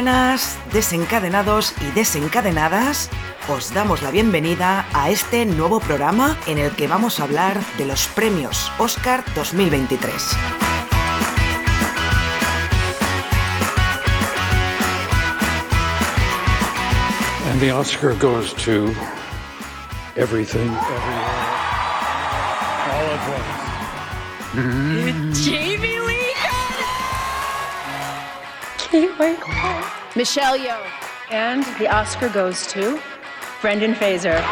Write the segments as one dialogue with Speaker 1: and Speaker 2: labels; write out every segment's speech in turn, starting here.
Speaker 1: Buenas, desencadenados y desencadenadas. Os damos la bienvenida a este nuevo programa en el que vamos a hablar de los premios Oscar 2023.
Speaker 2: And the Oscar goes to everything, everywhere, all at once.
Speaker 3: Michelle Yeoh. And the Oscar goes to Brendan Fraser.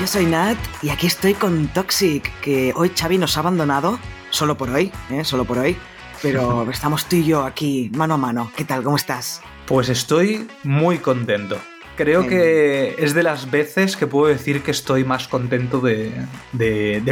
Speaker 1: Yo soy Nat y aquí estoy con Toxic, que hoy Xavi nos ha abandonado, solo por hoy, ¿eh? solo por hoy, pero estamos tú y yo aquí mano a mano. ¿Qué tal? ¿Cómo estás?
Speaker 4: Pues estoy muy contento. Creo que es de las veces que puedo decir que estoy más contento de,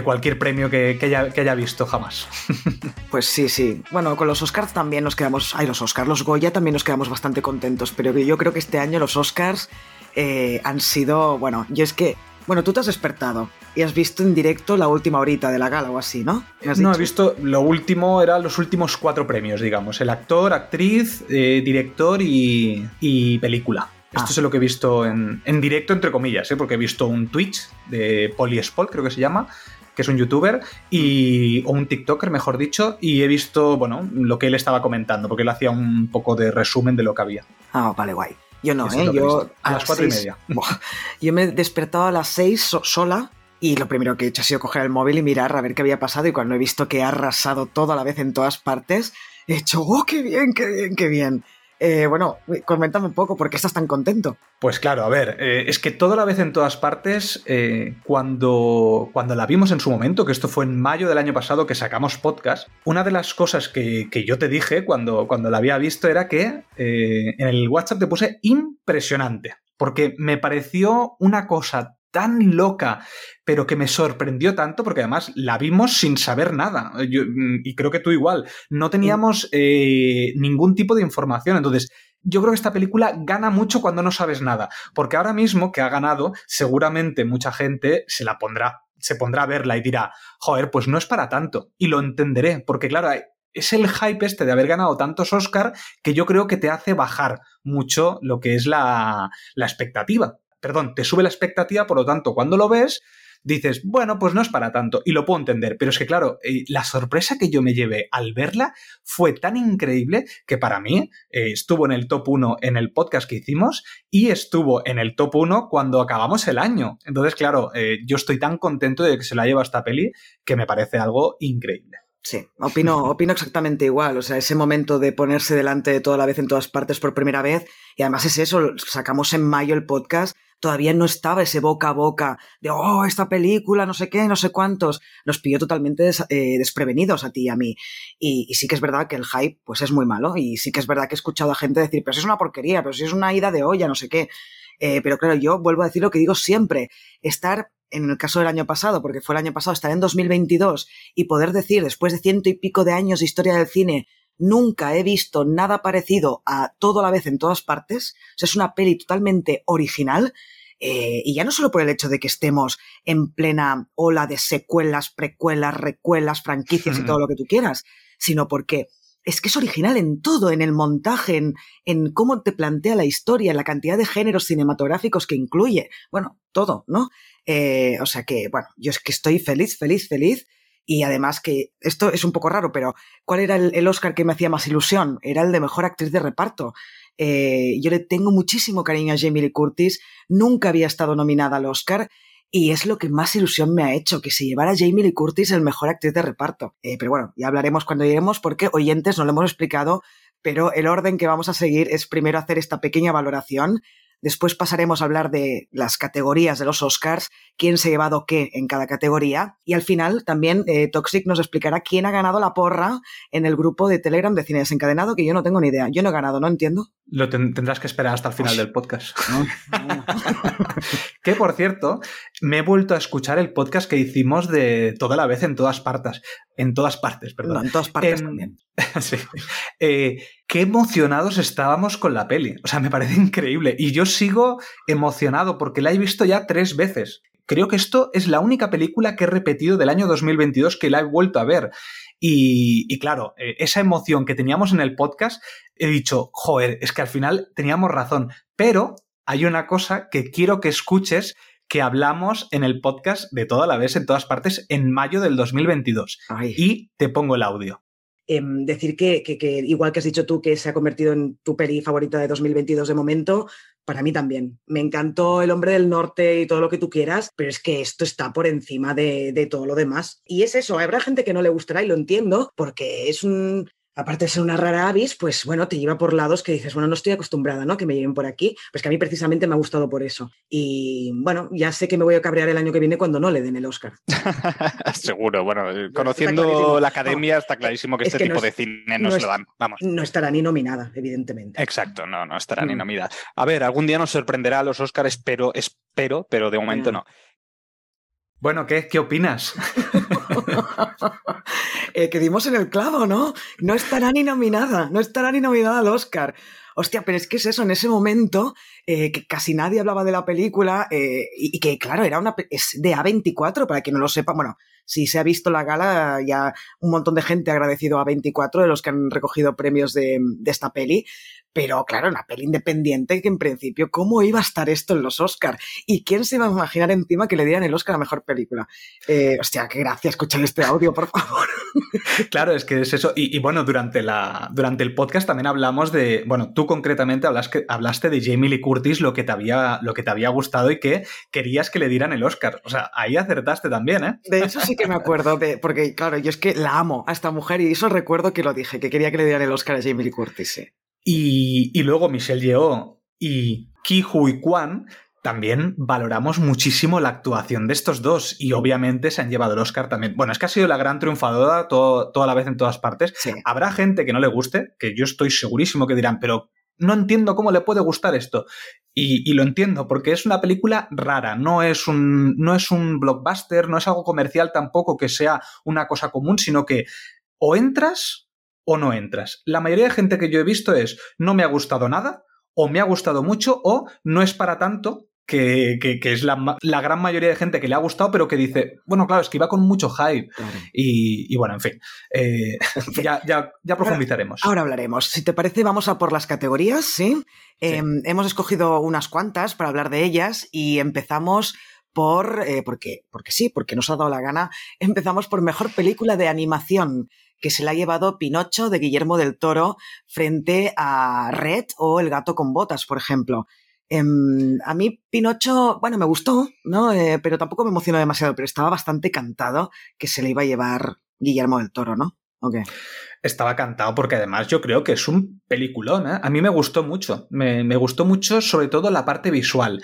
Speaker 4: cualquier premio que, haya, visto jamás.
Speaker 1: Pues sí, sí. Bueno, con los Oscars también nos quedamos. Ay, los Oscars, los Goya también nos quedamos bastante contentos, pero yo creo que este año los Oscars eh, han sido. Bueno, yo es que. Bueno, tú te has despertado y has visto en directo la última horita de la gala o así, ¿no?
Speaker 4: No, he visto lo último, eran los últimos cuatro premios, digamos. El actor, actriz, eh, director y película. Esto ah. es lo que he visto en, directo, entre comillas, ¿eh? porque he visto un Twitch de Poliespol, creo que se llama, que es un youtuber, y, o un TikToker, mejor dicho, y he visto, bueno, lo que él estaba comentando, porque él hacía un poco de resumen de lo que había.
Speaker 1: Ah, vale, guay. Yo no, ¿eh? Yo
Speaker 4: a, las cuatro y media.
Speaker 1: yo me he despertado a las seis sola y lo primero que he hecho ha sido coger el móvil y mirar a ver qué había pasado y cuando he visto que ha arrasado todo a la vez en todas partes, he hecho, ¡oh, qué bien, qué bien, qué bien! Eh, bueno, coméntame un poco, ¿por qué estás tan contento?
Speaker 4: Pues claro, a ver, eh, es que toda la vez en todas partes, eh, cuando, cuando la vimos en su momento, que esto fue en mayo del año pasado que sacamos podcast, una de las cosas que, yo te dije cuando, cuando la había visto era que en el WhatsApp te puse impresionante, porque me pareció una cosa tan loca, pero que me sorprendió tanto porque además la vimos sin saber nada. Mm, y creo que tú igual. No teníamos eh, ningún tipo de información. Entonces, yo creo que esta película gana mucho cuando no sabes nada. Porque ahora mismo que ha ganado, seguramente mucha gente se la pondrá, se pondrá a verla y dirá, joder, pues no es para tanto. Y lo entenderé, porque claro, es el hype este de haber ganado tantos Oscar que yo creo que te hace bajar mucho lo que es la, la expectativa perdón, te sube la expectativa, por lo tanto, cuando lo ves, dices, bueno, pues no es para tanto, y lo puedo entender, pero es que claro, eh, la sorpresa que yo me llevé al verla fue tan increíble que para mí eh, estuvo en el top 1 en el podcast que hicimos y estuvo en el top 1 cuando acabamos el año. Entonces, claro, eh, yo estoy tan contento de que se la lleva esta peli que me parece algo increíble.
Speaker 1: Sí, opino, opino exactamente igual. O sea, ese momento de ponerse delante de toda la vez en todas partes por primera vez, y además es eso, sacamos en mayo el podcast todavía no estaba ese boca a boca de, oh, esta película, no sé qué, no sé cuántos. Nos pilló totalmente eh, desprevenidos a ti y a mí. Y, sí que es verdad que el hype, pues es muy malo. Y sí que es verdad que he escuchado a gente decir, pero si es una porquería, pero si es una ida de olla, no sé qué. Eh, pero claro, yo vuelvo a decir lo que digo siempre. Estar, en el caso del año pasado, porque fue el año pasado, estar en 2022 y poder decir, después de ciento y pico de años de historia del cine, nunca he visto nada parecido a todo a la vez en todas partes. O sea, es una peli totalmente original. Eh, y ya no solo por el hecho de que estemos en plena ola de secuelas, precuelas, recuelas, franquicias y todo lo que tú quieras, sino porque es que es original en todo, en el montaje, en, en, cómo te plantea la historia, en la cantidad de géneros cinematográficos que incluye. Bueno, todo, ¿no? Eh, o sea que, bueno, yo es que estoy feliz, feliz, feliz. Y además que esto es un poco raro, pero ¿cuál era el, Oscar que me hacía más ilusión? Era el de mejor actriz de reparto. Eh, yo le tengo muchísimo cariño a Jamie Lee Curtis, nunca había estado nominada al Oscar. y es lo que más ilusión me ha hecho, que se llevara Jamie Lee Curtis el mejor actriz de reparto. Eh, pero bueno, ya hablaremos cuando lleguemos porque oyentes no lo hemos explicado, pero el orden que vamos a seguir es primero hacer esta pequeña valoración Después pasaremos a hablar de las categorías de los Oscars, quién se ha llevado qué en cada categoría. Y al final también eh, Toxic nos explicará quién ha ganado la porra en el grupo de Telegram de Cine Desencadenado, que yo no tengo ni idea. Yo no he ganado, no entiendo.
Speaker 4: Lo tendrás que esperar hasta el final del podcast. que por cierto, me he vuelto a escuchar el podcast que hicimos de toda la vez en todas partes. En todas partes, perdón.
Speaker 1: en todas partes también.
Speaker 4: sí. Eh, qué emocionados estábamos con la peli. O sea, me parece increíble. Y yo sigo emocionado porque la he visto ya tres veces. Creo que esto es la única película que he repetido del año 2022 que la he vuelto a ver. Y, claro, eh, esa emoción que teníamos en el podcast, he dicho, joder, es que al final teníamos razón. Pero hay una cosa que quiero que escuches que hablamos en el podcast de toda la vez, en todas partes, en mayo del 2022. Y te pongo el audio.
Speaker 1: Em, decir que, igual que has dicho tú, que se ha convertido en tu peli favorita de 2022 de momento, para mí también. Me encantó El hombre del norte y todo lo que tú quieras, pero es que esto está por encima de, de todo lo demás. Y es eso, habrá gente que no le gustará y lo entiendo, porque es un, aparte de ser una rara avis, pues bueno, te lleva por lados que dices, bueno, no estoy acostumbrada, ¿no? Que me lleven por aquí. Pues que a mí precisamente me ha gustado por eso. Y bueno, ya sé que me voy a cabrear el año que viene cuando no le den el Oscar.
Speaker 5: Seguro, bueno, conociendo la academia está clarísimo que este tipo de cine no, se lo dan. Vamos.
Speaker 1: No estará ni nominada, evidentemente.
Speaker 5: Exacto, no, no estará ni mm. nominada. A ver, algún día nos sorprenderá a los Oscars, espero, espero, pero de momento no.
Speaker 4: Bueno, ¿qué, qué opinas?
Speaker 1: eh, que dimos en el clavo, ¿no? No estará ni nominada, no estará ni nominada al Oscar. Hostia, pero es que es eso, en ese momento eh, que casi nadie hablaba de la película eh, y, que, claro, era una es de A24, para quien no lo sepa, bueno, si se ha visto la gala, ya un montón de gente ha agradecido a 24 de los que han recogido premios de, de esta peli, pero claro, una peli independiente que en principio, ¿cómo iba a estar esto en los Oscars? ¿Y quién se iba a imaginar encima que le dieran el Oscar a mejor película? Eh, hostia, qué gracia escuchar este audio, por favor.
Speaker 4: Claro, es que es eso. Y, bueno, durante, la, durante el podcast también hablamos de. Bueno, tú concretamente hablaste, hablaste de Jamie Lee Curtis, lo que, te había, lo que te había gustado y que querías que le dieran el Oscar. O sea, ahí acertaste también, ¿eh?
Speaker 1: De eso sí que me acuerdo, de, porque claro, yo es que la amo a esta mujer y eso recuerdo que lo dije, que quería que le dieran el Oscar a Jamie Lee Curtis. Sí.
Speaker 4: Y, luego Michelle Yeoh y Ki Hui Kwan también valoramos muchísimo la actuación de estos dos y obviamente se han llevado el Oscar también. Bueno, es que ha sido la gran triunfadora toda la vez en todas partes. Habrá gente que no le guste, que yo estoy segurísimo que dirán, pero no entiendo cómo le puede gustar esto. Y, lo entiendo, porque es una película rara, no es, un, no es un blockbuster, no es algo comercial tampoco que sea una cosa común, sino que o entras o no entras. La mayoría de gente que yo he visto es no me ha gustado nada, o me ha gustado mucho, o no es para tanto, que, es la, gran mayoría de gente que le ha gustado, pero que dice, bueno, claro, es que iba con mucho hype. Y, bueno, en fin, eh, ya, ya, profundizaremos.
Speaker 1: Ahora, hablaremos. Si te parece, vamos a por las categorías, ¿sí? Em, hemos escogido unas cuantas para hablar de ellas y empezamos por, eh, porque, porque sí, porque nos ha dado la gana, empezamos por mejor película de animación que se la ha llevado Pinocho de Guillermo del Toro frente a Red o El gato con botas, por ejemplo. Em, a mí Pinocho, bueno, me gustó, ¿no? Eh, pero tampoco me emocionó demasiado, pero estaba bastante cantado que se le iba a llevar Guillermo del Toro, ¿no?
Speaker 4: Estaba cantado porque además yo creo que es un peliculón, ¿eh? A mí me gustó mucho, me, me gustó mucho sobre todo la parte visual.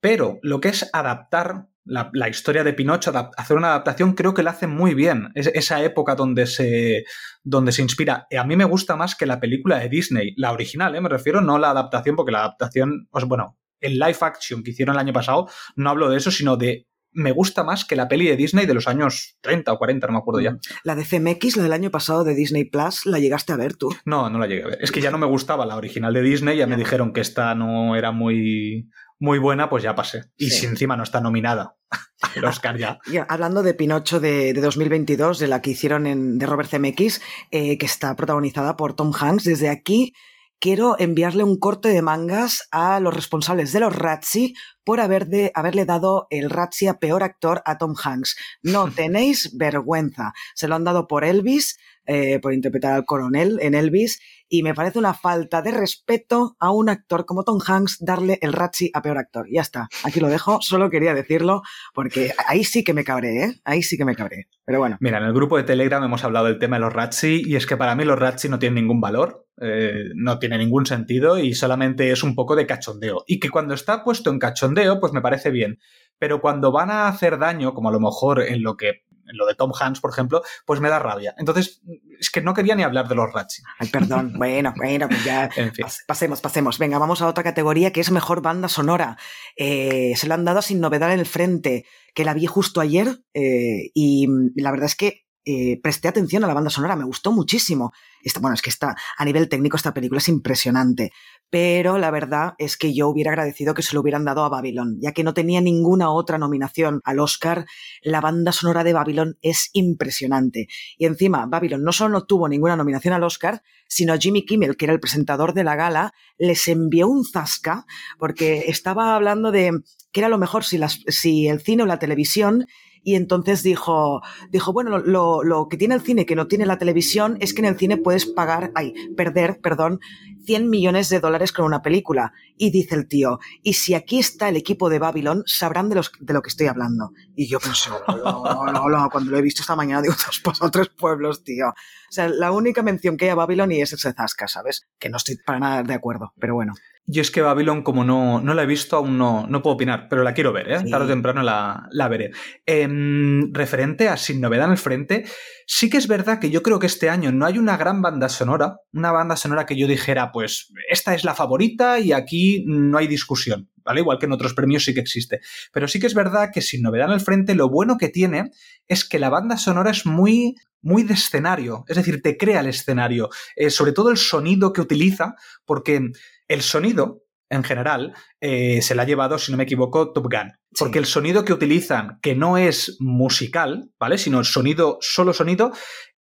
Speaker 4: Pero lo que es adaptar la, historia de Pinocho, hacer una adaptación, creo que la hace muy bien. Es, esa época donde se, donde se inspira. A mí me gusta más que la película de Disney, la original, ¿eh? me refiero, no la adaptación, porque la adaptación, pues, bueno, el live action que hicieron el año pasado, no hablo de eso, sino de me gusta más que la peli de Disney de los años 30 o 40, no me acuerdo ya.
Speaker 1: La de CMX, la del año pasado de Disney Plus, ¿la llegaste a ver tú?
Speaker 4: No, no la llegué a ver. Es que ya no me gustaba la original de Disney, ya me dijeron que esta no era muy, muy buena, pues ya pasé. Y si encima no está nominada al Oscar ya.
Speaker 1: hablando de Pinocho de, 2022, de la que hicieron en, de Robert Zemeckis, eh, que está protagonizada por Tom Hanks, desde aquí quiero enviarle un corte de mangas a los responsables de los Razzie por haber de, haberle dado el Razzie a peor actor a Tom Hanks. No tenéis vergüenza. Se lo han dado por Elvis, eh, por interpretar al coronel en Elvis, y me parece una falta de respeto a un actor como Tom Hanks darle el Ratchi a peor actor. Ya está, aquí lo dejo, solo quería decirlo porque ahí sí que me cabré, ¿eh? Ahí sí que me cabré. Pero bueno.
Speaker 4: Mira, en el grupo de Telegram hemos hablado del tema de los Ratchi y es que para mí los Ratchi no tienen ningún valor, eh, no tiene ningún sentido y solamente es un poco de cachondeo. Y que cuando está puesto en cachondeo, pues me parece bien. Pero cuando van a hacer daño, como a lo mejor en lo que en lo de Tom Hanks, por ejemplo, pues me da rabia. Entonces, es que no quería ni hablar de los Ratchi.
Speaker 1: Ay, perdón. Bueno, bueno, pues ya.
Speaker 4: En fin.
Speaker 1: Pasemos, pasemos. Venga, vamos a otra categoría que es mejor banda sonora. Eh, se lo han dado sin novedad en el frente, que la vi justo ayer eh, y la verdad es que eh, presté atención a la banda sonora, me gustó muchísimo. bueno, es que está, a nivel técnico esta película es impresionante, pero la verdad es que yo hubiera agradecido que se lo hubieran dado a Babylon, ya que no tenía ninguna otra nominación al Oscar. La banda sonora de Babylon es impresionante. Y encima, Babylon no solo no tuvo ninguna nominación al Oscar, sino Jimmy Kimmel, que era el presentador de la gala, les envió un zasca porque estaba hablando de que era lo mejor si, las, si el cine o la televisión y entonces dijo, dijo, bueno, lo, lo, que tiene el cine que no tiene la televisión es que en el cine puedes pagar, ay, perder, perdón, 100 millones de dólares con una película. Y dice el tío, y si aquí está el equipo de Babylon, sabrán de, los, de lo que estoy hablando. Y yo pensé, no, no, no, cuando lo he visto esta mañana, digo, dos pasos tres pueblos, tío. O sea, la única mención que hay a Babylon y es ese Zasca, ¿sabes? Que no estoy para nada de acuerdo, pero bueno.
Speaker 4: Yo es que Babylon, como no, no la he visto, aún no, no puedo opinar, pero la quiero ver, ¿eh? Tarde o temprano la, la veré. Em, referente a Sin Novedad en el Frente, sí que es verdad que yo creo que este año no hay una gran banda sonora, una banda sonora que yo dijera, pues, esta es la favorita y aquí no hay discusión, ¿vale? Igual que en otros premios sí que existe. Pero sí que es verdad que Sin Novedad en el Frente, lo bueno que tiene es que la banda sonora es muy muy de escenario, es decir, te crea el escenario, eh, sobre todo el sonido que utiliza, porque el sonido, en general, eh, se la ha llevado, si no me equivoco, Top Gun. Porque el sonido que utilizan, que no es musical, ¿vale? Sino el sonido, solo sonido,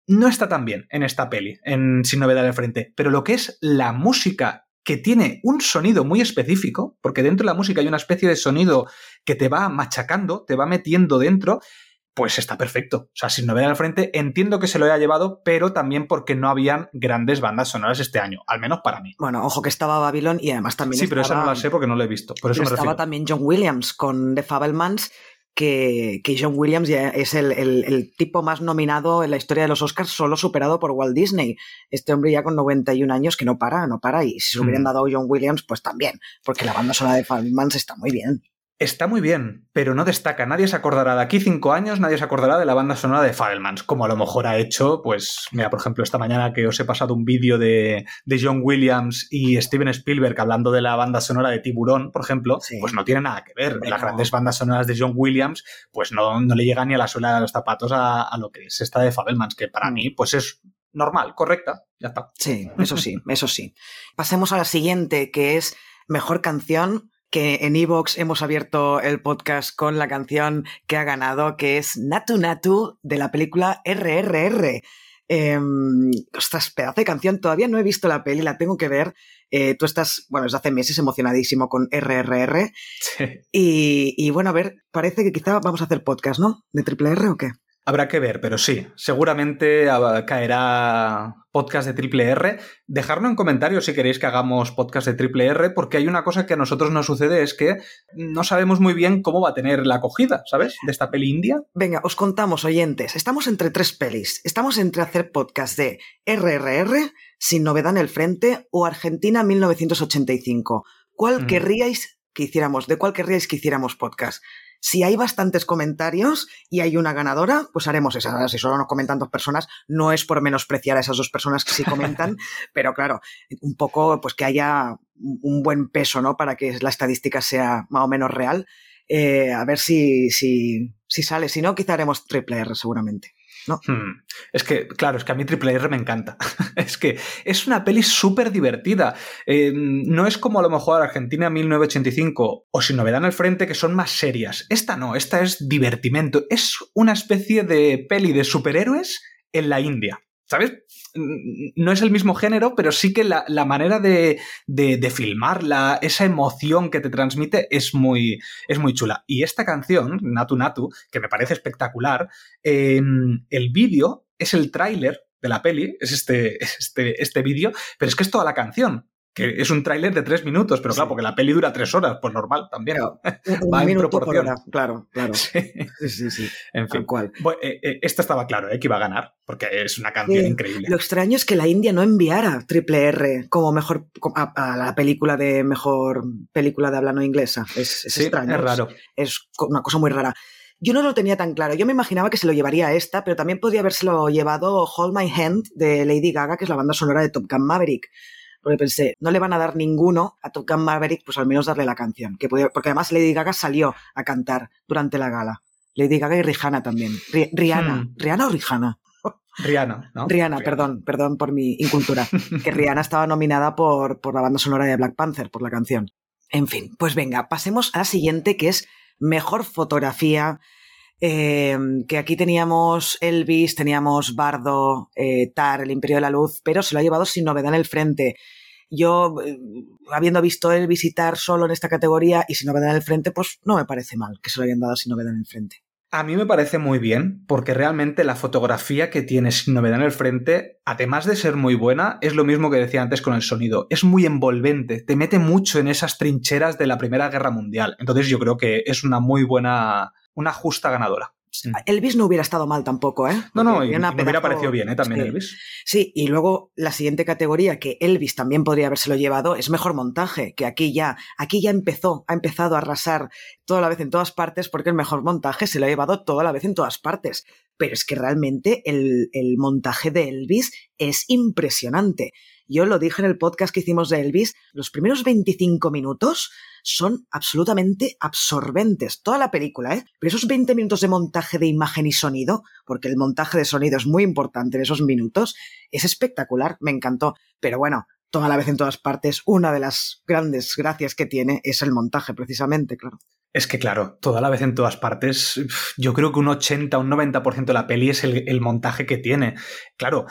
Speaker 4: no está tan bien en esta peli, en Sin Novedad de Frente. Pero lo que es la música, que tiene un sonido muy específico, porque dentro de la música hay una especie de sonido que te va machacando, te va metiendo dentro, pues está perfecto. O sea, sin novedad al frente, entiendo que se lo haya llevado, pero también porque no habían grandes bandas sonoras este año, al menos para mí.
Speaker 1: Bueno, ojo que estaba Babylon y además también.
Speaker 4: Sí, pero esa no la sé porque no la he visto. Por eso
Speaker 1: estaba también John Williams con The Fabelmans. Que, que John Williams ya es el, el, tipo más nominado en la historia de los Oscars, solo superado por Walt Disney. Este hombre ya con 91 años que no para, no para. Y si se hubieran dado a John Williams, pues también, porque la banda sonora de Fabelmans está muy bien.
Speaker 4: Está muy bien, pero no destaca. Nadie se acordará de aquí cinco años, nadie se acordará de la banda sonora de Fabelmans, como a lo mejor ha hecho, pues, mira, por ejemplo, esta mañana que os he pasado un vídeo de, John Williams y Steven Spielberg hablando de la banda sonora de Tiburón, por ejemplo, pues no tiene nada que ver. Las grandes bandas sonoras de John Williams, pues no, no le llega ni a la suela de los zapatos a, a lo que es esta de Fabelmans, que para mí, pues es normal, correcta, ya está.
Speaker 1: Sí, eso sí, eso sí. Pasemos a la siguiente, que es mejor canción que en Evox hemos abierto el podcast con la canción que ha ganado, que es Natu Natu de la película RRR. Eh, ostras, pedazo de canción. Todavía no he visto la peli, la tengo que ver. Eh, tú estás, bueno, desde hace meses emocionadísimo con RRR.
Speaker 4: Sí.
Speaker 1: Y, y, bueno, a ver, parece que quizá vamos a hacer podcast, ¿no? ¿De triple R o qué?
Speaker 4: Habrá que ver, pero sí, seguramente caerá podcast de triple R. Dejadlo en comentarios si queréis que hagamos podcast de triple R, porque hay una cosa que a nosotros nos sucede, es que no sabemos muy bien cómo va a tener la acogida, ¿sabes? De esta peli india.
Speaker 1: Venga, os contamos, oyentes. Estamos entre tres pelis. Estamos entre hacer podcast de RRR, Sin Novedad en el Frente, o Argentina 1985. ¿Cuál mm. querríais que hiciéramos? ¿De cuál querríais que hiciéramos podcast? Si hay bastantes comentarios y hay una ganadora, pues haremos esa. Si solo nos comentan dos personas, no es por menospreciar a esas dos personas que sí comentan, pero claro, un poco pues que haya un buen peso, ¿no? Para que la estadística sea más o menos real. Eh, a ver si, si, si sale. Si no, quizá haremos triple R seguramente. ¿No?
Speaker 4: Hmm. Es que, claro, es que a mí Triple R me encanta. es que es una peli súper divertida. Eh, no es como a lo mejor Argentina 1985 o Sin Novedad en el Frente, que son más serias. Esta no, esta es divertimento. Es una especie de peli de superhéroes en la India. ¿Sabes? no es el mismo género, pero sí que la, manera de, de, filmarla, esa emoción que te transmite es muy, es muy chula. Y esta canción, Natu Natu, que me parece espectacular, em, el vídeo es el tráiler de la peli, es este, este, este vídeo, pero es que es toda la canción que es un tráiler de tres minutos, pero claro, porque la peli dura tres horas, pues normal también.
Speaker 1: Va en proporción. claro, claro. Sí, sí, sí.
Speaker 4: En fin. cual. Eh, eh, esto estaba claro, ¿eh? que iba a ganar, porque es una canción increíble.
Speaker 1: Lo extraño es que la India no enviara Triple R como mejor a, la película de mejor película de habla no inglesa. Es, es extraño.
Speaker 4: Es raro.
Speaker 1: Es una cosa muy rara. Yo no lo tenía tan claro. Yo me imaginaba que se lo llevaría a esta, pero también podría habérselo llevado Hold My Hand de Lady Gaga, que es la banda sonora de Top Gun Maverick porque pensé, no le van a dar ninguno a Top Gun Maverick, pues al menos darle la canción. Que porque además Lady Gaga salió a cantar durante la gala. Lady Gaga y Rihanna también. Rihanna. Hmm. ¿Rihanna o Rihanna?
Speaker 4: Rihanna, ¿no?
Speaker 1: Rihanna, perdón, perdón por mi incultura. que Rihanna estaba nominada por, por la banda sonora de Black Panther, por la canción. En fin, pues venga, pasemos a la siguiente, que es Mejor Fotografía. Eh, que aquí teníamos Elvis, teníamos Bardo, eh, Tar, el Imperio de la Luz, pero se lo ha llevado sin novedad en el frente. Yo, eh, habiendo visto Elvis y Tar solo en esta categoría y sin novedad en el frente, pues no me parece mal que se lo hayan dado sin novedad en el frente.
Speaker 4: A mí me parece muy bien, porque realmente la fotografía que tiene sin novedad en el frente, además de ser muy buena, es lo mismo que decía antes con el sonido. Es muy envolvente, te mete mucho en esas trincheras de la Primera Guerra Mundial. Entonces yo creo que es una muy buena, una justa ganadora.
Speaker 1: Elvis no hubiera estado mal tampoco, ¿eh?
Speaker 4: no, no, y, me hubiera parecido bien, ¿eh? También Elvis.
Speaker 1: Sí, y luego la siguiente categoría que Elvis también podría habérselo llevado es mejor montaje, que aquí ya, aquí ya empezó, ha empezado a arrasar toda la vez en todas partes, porque el mejor montaje se lo ha llevado toda la vez en todas partes. Pero es que realmente el, el montaje de Elvis es impresionante. Yo lo dije en el podcast que hicimos de Elvis, los primeros 25 minutos son absolutamente absorbentes. Toda la película, ¿eh? Pero esos 20 minutos de montaje de imagen y sonido, porque el montaje de sonido es muy importante en esos minutos, es espectacular, me encantó. Pero bueno, toda la vez en todas partes, una de las grandes gracias que tiene es el montaje, precisamente, claro.
Speaker 4: Es que claro, toda la vez en todas partes, yo creo que un 80, un 90% de la peli es el, montaje que tiene. Claro,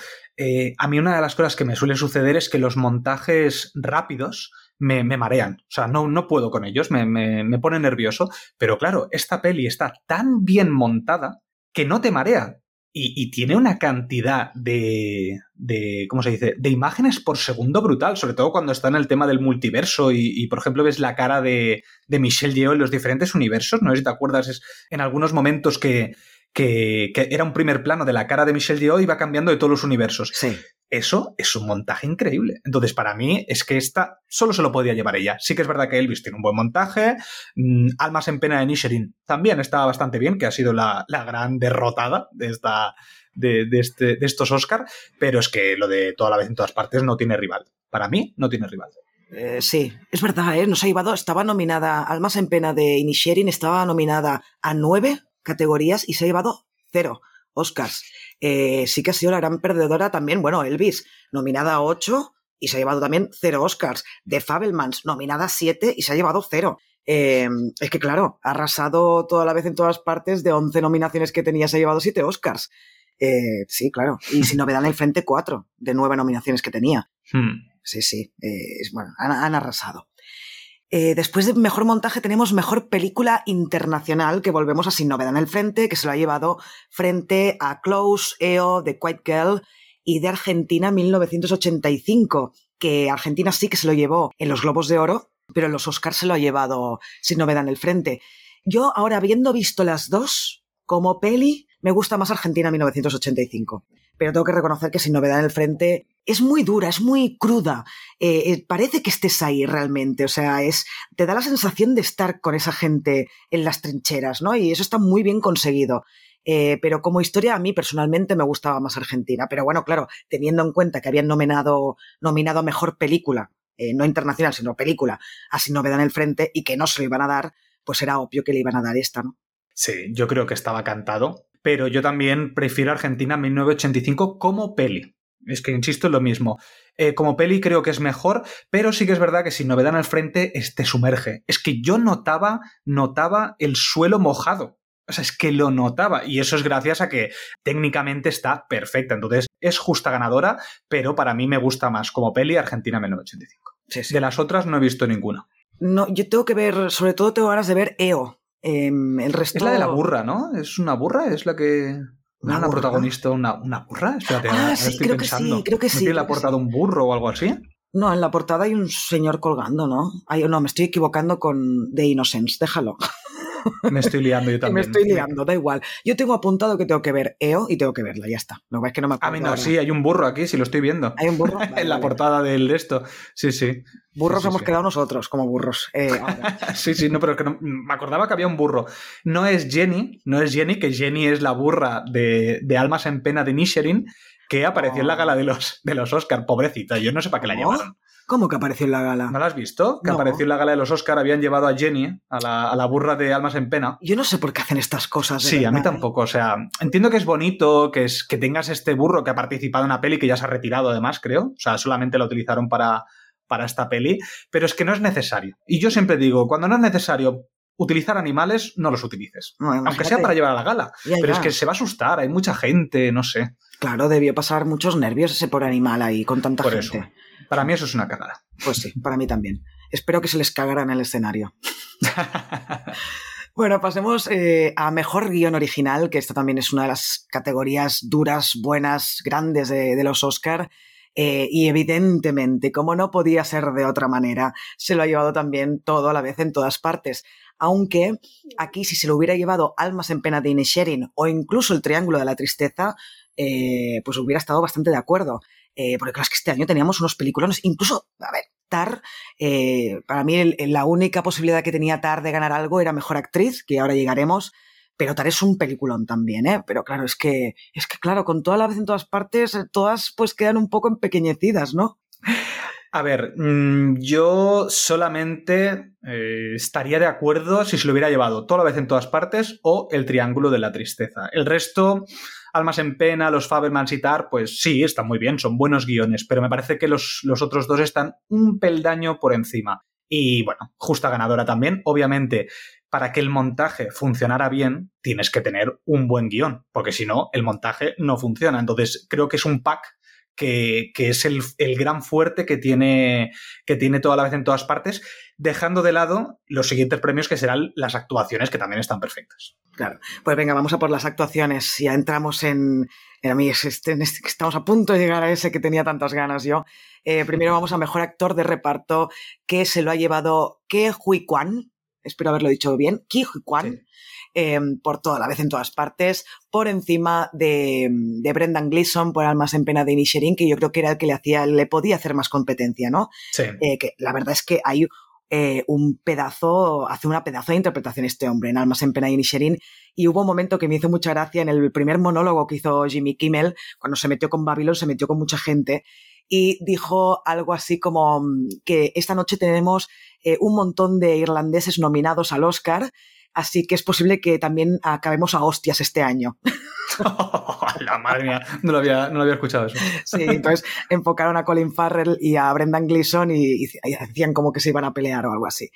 Speaker 4: eh, a mí una de las cosas que me suele suceder es que los montajes rápidos me, marean. O sea, no, no puedo con ellos, me, me, pone nervioso. Pero claro, esta peli está tan bien montada que no te marea. Y, tiene una cantidad de, de, ¿cómo se dice?, de imágenes por segundo brutal, sobre todo cuando está en el tema del multiverso y, por ejemplo, ves la cara de, de Michelle Yeoh en los diferentes universos, no sé si te acuerdas, es en algunos momentos que, que, era un primer plano de la cara de Michelle Yeoh y va cambiando de todos los universos.
Speaker 1: Sí.
Speaker 4: Eso es un montaje increíble. Entonces, para mí, es que esta solo se lo podía llevar ella. Sí que es verdad que Elvis tiene un buen montaje. Mm, Almas en pena de Nisherin también estaba bastante bien, que ha sido la, gran derrotada de, esta, de, este, de estos Oscars. Pero es que lo de toda la vez en todas partes no tiene rival. Para mí, no tiene rival.
Speaker 1: Eh, sí, es verdad, ¿eh? Nos ha llevado, estaba nominada, Almas en pena de Inisherin estaba nominada a nueve categorías y se ha llevado cero Oscars. Eh, sí que ha sido la gran perdedora también, bueno, Elvis, nominada a ocho y se ha llevado también cero Oscars. The Fabelmans, nominada a siete y se ha llevado cero. Eh, es que claro, ha arrasado toda la vez en todas partes, de 11 nominaciones que tenía se ha llevado siete Oscars. Eh, sí, claro. Y sin novedad en el frente, cuatro de nueve nominaciones que tenía.
Speaker 4: Hmm.
Speaker 1: Sí, sí. bueno, han arrasado. Eh, después de mejor montaje tenemos mejor película internacional, que volvemos a Sin Novedad en el Frente, que se lo ha llevado frente a Close, EO, The Quiet Girl y de Argentina 1985, que Argentina sí que se lo llevó en los Globos de Oro, pero en los Oscars se lo ha llevado Sin Novedad en el Frente. Yo ahora, habiendo visto las dos, como peli, me gusta más Argentina 1985 pero tengo que reconocer que sin novedad en el frente es muy dura, es muy cruda. Eh, eh, parece que estés ahí realmente, o sea, es te da la sensación de estar con esa gente en las trincheras, ¿no? Y eso está muy bien conseguido. Eh, pero como historia a mí personalmente me gustaba más Argentina. Pero bueno, claro, teniendo en cuenta que habían nominado, nominado a mejor película, no internacional, sino película, a Sin Novedad en el Frente y que no se lo iban a dar, pues era obvio que le iban a dar esta, ¿no?
Speaker 4: Sí, yo creo que estaba cantado pero yo también prefiero Argentina 1985 como peli. Es que, insisto, es lo mismo. Eh, como peli creo que es mejor, pero sí que es verdad que sin novedad en el frente te sumerge. Es que yo notaba, notaba el suelo mojado. O sea, es que lo notaba. Y eso es gracias a que técnicamente está perfecta. Entonces, es justa ganadora, pero para mí me gusta más como peli Argentina 1985. Sí, De las otras no he visto ninguna.
Speaker 1: No, yo tengo que ver, sobre todo tengo ganas de ver EO, Em, el resto...
Speaker 4: Es la de la burra, ¿no? ¿Es una burra? ¿Es la que...? ¿No una protagonista una, una burra? Espérate,
Speaker 1: ah, sí,
Speaker 4: estoy
Speaker 1: creo
Speaker 4: pensando.
Speaker 1: Que sí, creo que
Speaker 4: ¿No
Speaker 1: sí.
Speaker 4: tiene
Speaker 1: creo
Speaker 4: la portada
Speaker 1: sí.
Speaker 4: un burro o algo así?
Speaker 1: No, en la portada hay un señor colgando, ¿no? Ay, no, me estoy equivocando con The Innocence, déjalo.
Speaker 4: Me estoy liando yo también.
Speaker 1: me estoy liando, da igual. Yo tengo apuntado que tengo que ver EO y tengo que verla, ya está. Pasa es que no me
Speaker 4: A
Speaker 1: acuerdo.
Speaker 4: mí no, sí, hay un burro aquí, sí lo estoy viendo.
Speaker 1: ¿Hay un burro? Vale,
Speaker 4: en la portada del de esto. Sí, sí.
Speaker 1: Burros
Speaker 4: Sí, sí,
Speaker 1: hemos
Speaker 4: sí.
Speaker 1: quedado nosotros, como burros. Eh, ahora.
Speaker 4: Sí, sí, no, pero es que no- me acordaba que había un burro. No es Jenny, no es Jenny, que Jenny es la burra de, de Almas en Pena de Nisherin, que apareció en la
Speaker 1: Oh.
Speaker 4: gala de los, de los Oscar, pobrecita. Yo no sé para qué la
Speaker 1: ¿Cómo?
Speaker 4: llevaron.
Speaker 1: ¿Cómo que apareció en la gala?
Speaker 4: ¿No la has visto? Que
Speaker 1: No.
Speaker 4: apareció en la gala de los Oscar, habían llevado a Jenny, a la, a la burra de Almas en Pena.
Speaker 1: Yo no sé por qué hacen estas cosas. de
Speaker 4: Sí, a mí
Speaker 1: ¿eh?
Speaker 4: tampoco. O sea, entiendo que es bonito que, es, que tengas este burro que ha participado en una peli que ya se ha retirado, además, creo. O sea, solamente lo utilizaron para, para esta peli. Pero es que no es necesario. Y yo siempre digo, cuando no es necesario utilizar animales, no los utilices.
Speaker 1: No,
Speaker 4: Aunque sea para llevar a la gala.
Speaker 1: Ya,
Speaker 4: Pero
Speaker 1: ya.
Speaker 4: es que se va a asustar, hay mucha gente, no sé.
Speaker 1: Claro, debió pasar muchos nervios ese por animal ahí, con tanta
Speaker 4: Por
Speaker 1: gente.
Speaker 4: eso. Para mí eso es una cagada.
Speaker 1: Pues sí, para mí también. Espero que se les cagara en el escenario. Bueno, pasemos eh, a mejor guion original, que esta también es una de las categorías duras, buenas, grandes de, de los Oscar. Eh, y evidentemente, como no podía ser de otra manera, se lo ha llevado también todo a la vez en todas partes. Aunque aquí, si se lo hubiera llevado Almas en Pena de Inisherin o incluso El Triángulo de la Tristeza, eh, pues hubiera estado bastante de acuerdo. Eh, porque claro, es que este año teníamos unos peliculones, incluso, a ver, Tar, eh, para mí el- la única posibilidad que tenía Tar de ganar algo era mejor actriz, que ahora llegaremos, pero Tar es un peliculón también, ¿eh? Pero claro, es que, es que claro, con toda la vez en todas partes, eh, todas pues quedan un poco empequeñecidas, ¿no?
Speaker 4: A ver, mm, yo solamente eh, estaría de acuerdo si se lo hubiera llevado toda la vez en todas partes o el triángulo de la tristeza. El resto, Almas en Pena, los Fabermans y Tar, pues sí, están muy bien, son buenos guiones, pero me parece que los, los otros dos están un peldaño por encima. Y bueno, justa ganadora también. Obviamente, para que el montaje funcionara bien, tienes que tener un buen guion, porque si no, el montaje no funciona. Entonces, creo que es un pack que, que es el, el gran fuerte que tiene, que tiene toda la vez en todas partes, dejando de lado los siguientes premios que serán las actuaciones, que también están perfectas.
Speaker 1: Claro. Pues venga, vamos a por las actuaciones. Ya entramos en. en a mí es este, en este- estamos a punto de llegar a ese que tenía tantas ganas yo. Eh, primero vamos a mejor actor de reparto, que se lo ha llevado Ke Hui Kwan. Espero haberlo dicho bien. Ke Hui Kwan.
Speaker 4: Sí.
Speaker 1: Eh, por toda la vez en todas partes, por encima de, de Brendan Gleeson por Almas en Pena de Inisherin, que yo creo que era el que le hacía, le podía hacer más competencia, ¿no?
Speaker 4: Sí.
Speaker 1: Eh, que la verdad es que hay eh, un pedazo, hace una pedazo de interpretación este hombre en Almas en Pena y Nisherin. Y hubo un momento que me hizo mucha gracia en el primer monólogo que hizo Jimmy Kimmel, cuando se metió con Babylon, se metió con mucha gente. Y dijo algo así como mm, que esta noche tenemos eh, un montón de irlandeses nominados al Oscar, así que es posible que también acabemos a hostias este año.
Speaker 4: la madre mía, no lo había, no lo había escuchado eso.
Speaker 1: Sí, entonces enfocaron a Colin Farrell y a Brendan Gleeson y, y hacían como que se iban a pelear o algo así.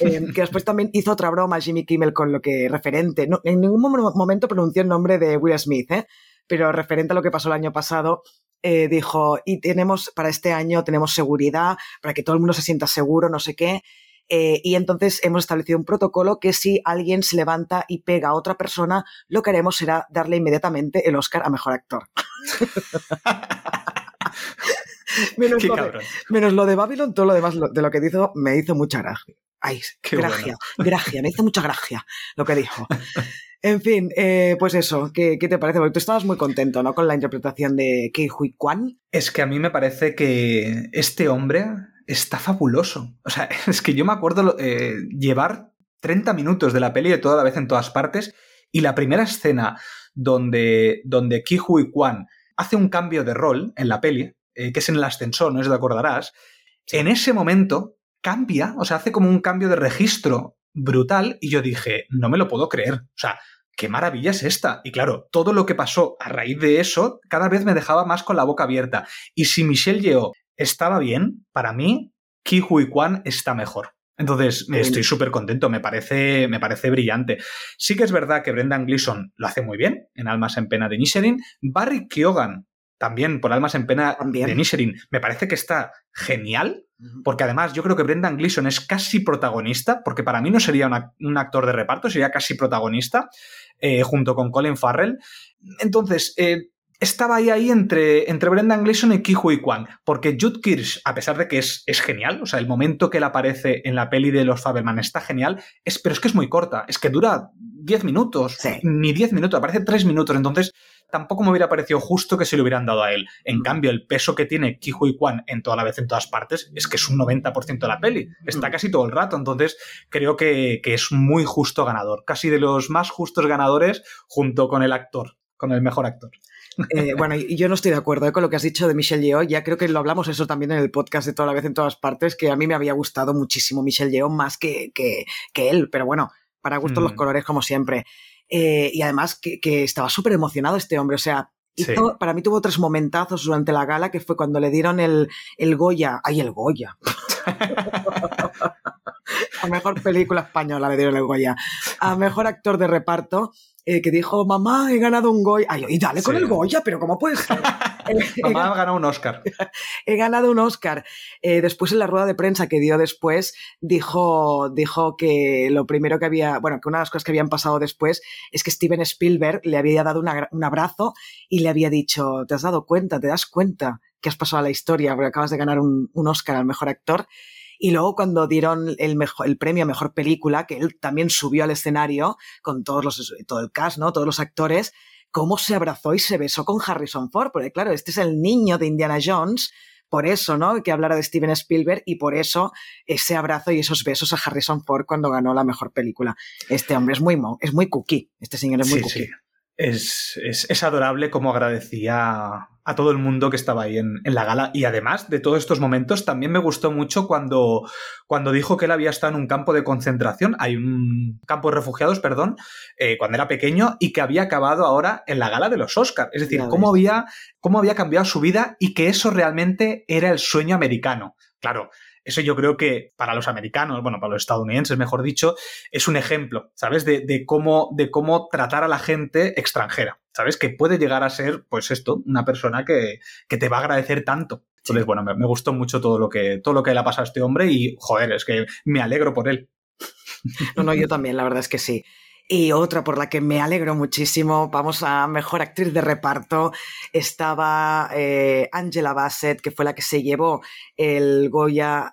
Speaker 1: Eh, que después también hizo otra broma Jimmy Kimmel con lo que referente, no, en ningún mo- momento pronunció el nombre de Will Smith, ¿eh? pero referente a lo que pasó el año pasado, eh, dijo, y tenemos, para este año tenemos seguridad, para que todo el mundo se sienta seguro, no sé qué. Eh, y entonces hemos establecido un protocolo que si alguien se levanta y pega a otra persona, lo que haremos será darle inmediatamente el Oscar a Mejor Actor. menos, lo de, menos lo de Babylon, todo lo demás lo- de lo que dijo me hizo mucha gracia. Ay,
Speaker 4: Qué
Speaker 1: gracia, gracia, me hizo mucha gracia lo que dijo. En fin, eh, pues eso, ¿qué, qué te parece? Porque tú estabas muy contento, ¿no? Con la interpretación de Kei Hui Kwan.
Speaker 4: Es que a mí me parece que este hombre está fabuloso. O sea, es que yo me acuerdo eh, llevar 30 minutos de la peli de toda la vez en todas partes y la primera escena donde, donde Ki Hui Kwan hace un cambio de rol en la peli, eh, que es en el ascensor, no si te acordarás, en ese momento cambia, o sea, hace como un cambio de registro brutal y yo dije, no me lo puedo creer. O sea, qué maravilla es esta. Y claro, todo lo que pasó a raíz de eso cada vez me dejaba más con la boca abierta. Y si Michelle Yeoh estaba bien, para mí, Ki Hui Kwan está mejor. Entonces, estoy súper contento, me parece, me parece brillante. Sí que es verdad que Brendan Gleeson lo hace muy bien en Almas en Pena de Nisherin. Barry Keoghan, también por Almas en Pena
Speaker 1: También.
Speaker 4: de Nisherin, me parece que está genial. Porque además yo creo que Brendan Gleeson es casi protagonista, porque para mí no sería un actor de reparto, sería casi protagonista, eh, junto con Colin Farrell. Entonces, eh, estaba ahí, ahí entre, entre Brendan Gleeson y Ki Hui Kwan, porque Jude Kirsch, a pesar de que es, es, genial, o sea, el momento que él aparece en la peli de los Faberman está genial, es, pero es que es muy corta, es que dura 10 minutos, ni 10 minutos, aparece 3 minutos, entonces tampoco me hubiera parecido justo que se le hubieran dado a él. En cambio, el peso que tiene Ki Hui Kwan en toda la vez en todas partes es que es un 90% de la peli, está casi todo el rato, entonces creo que, que es muy justo ganador, casi de los más justos ganadores junto con el actor, con el mejor actor.
Speaker 1: Eh, bueno, y yo no estoy de acuerdo eh, con lo que has dicho de Michelle Yeoh. Ya creo que lo hablamos eso también en el podcast de toda la vez en todas partes, que a mí me había gustado muchísimo Michelle Yeoh más que, que, él, pero bueno, para gusto los mm. colores como siempre. Eh, y además que, estaba súper emocionado este hombre, o sea, para mí tuvo tres momentazos durante la gala, que fue cuando le dieron el, el Goya, ay, el Goya. a mejor película española le dieron el Goya. A mejor actor de reparto eh, que dijo, mamá, he ganado un Goya. Ay, y dale con el Goya, pero ¿cómo puedes ser?
Speaker 4: mamá ha ganado un Oscar.
Speaker 1: he ganado un Oscar. Eh, después en la rueda de prensa que dio después, dijo, dijo que lo primero que había, bueno, que una de las cosas que habían pasado después es que Steven Spielberg le había dado un abrazo y le había dicho, ¿te has dado cuenta? ¿Te das cuenta que has pasado a la historia porque acabas de ganar un, un Oscar al mejor actor? Y luego cuando dieron el, mejor, el premio a mejor película, que él también subió al escenario con todos los, todo el cast, ¿no? Todos los actores, cómo se abrazó y se besó con Harrison Ford, porque claro, este es el niño de Indiana Jones, por eso, ¿no? Que hablara de Steven Spielberg y por eso ese abrazo y esos besos a Harrison Ford cuando ganó la mejor película. Este hombre es muy, es muy cookie. Este señor es muy cookie. Sí.
Speaker 4: Es, es, es, adorable como agradecía a todo el mundo que estaba ahí en, la gala. Y además de todos estos momentos, también me gustó mucho cuando, cuando dijo que él había estado en un campo de concentración, hay un campo de refugiados, perdón, eh, cuando era pequeño y que había acabado ahora en la gala de los Oscars. Es decir, cómo había, cómo había cambiado su vida y que eso realmente era el sueño americano. Claro, eso yo creo que para los americanos, bueno, para los estadounidenses, mejor dicho, es un ejemplo, ¿sabes? De, cómo, de cómo tratar a la gente extranjera, ¿sabes? Que puede llegar a ser, pues esto, una persona que, te va a agradecer tanto. Entonces, bueno, me, gustó mucho todo lo, que, todo lo que le ha pasado a este hombre y, joder, es que me alegro por él.
Speaker 1: No, no, yo también, la verdad es que sí. Y otra por la que me alegro muchísimo, vamos a mejor actriz de reparto, estaba eh, Angela Bassett, que fue la que se llevó el Goya.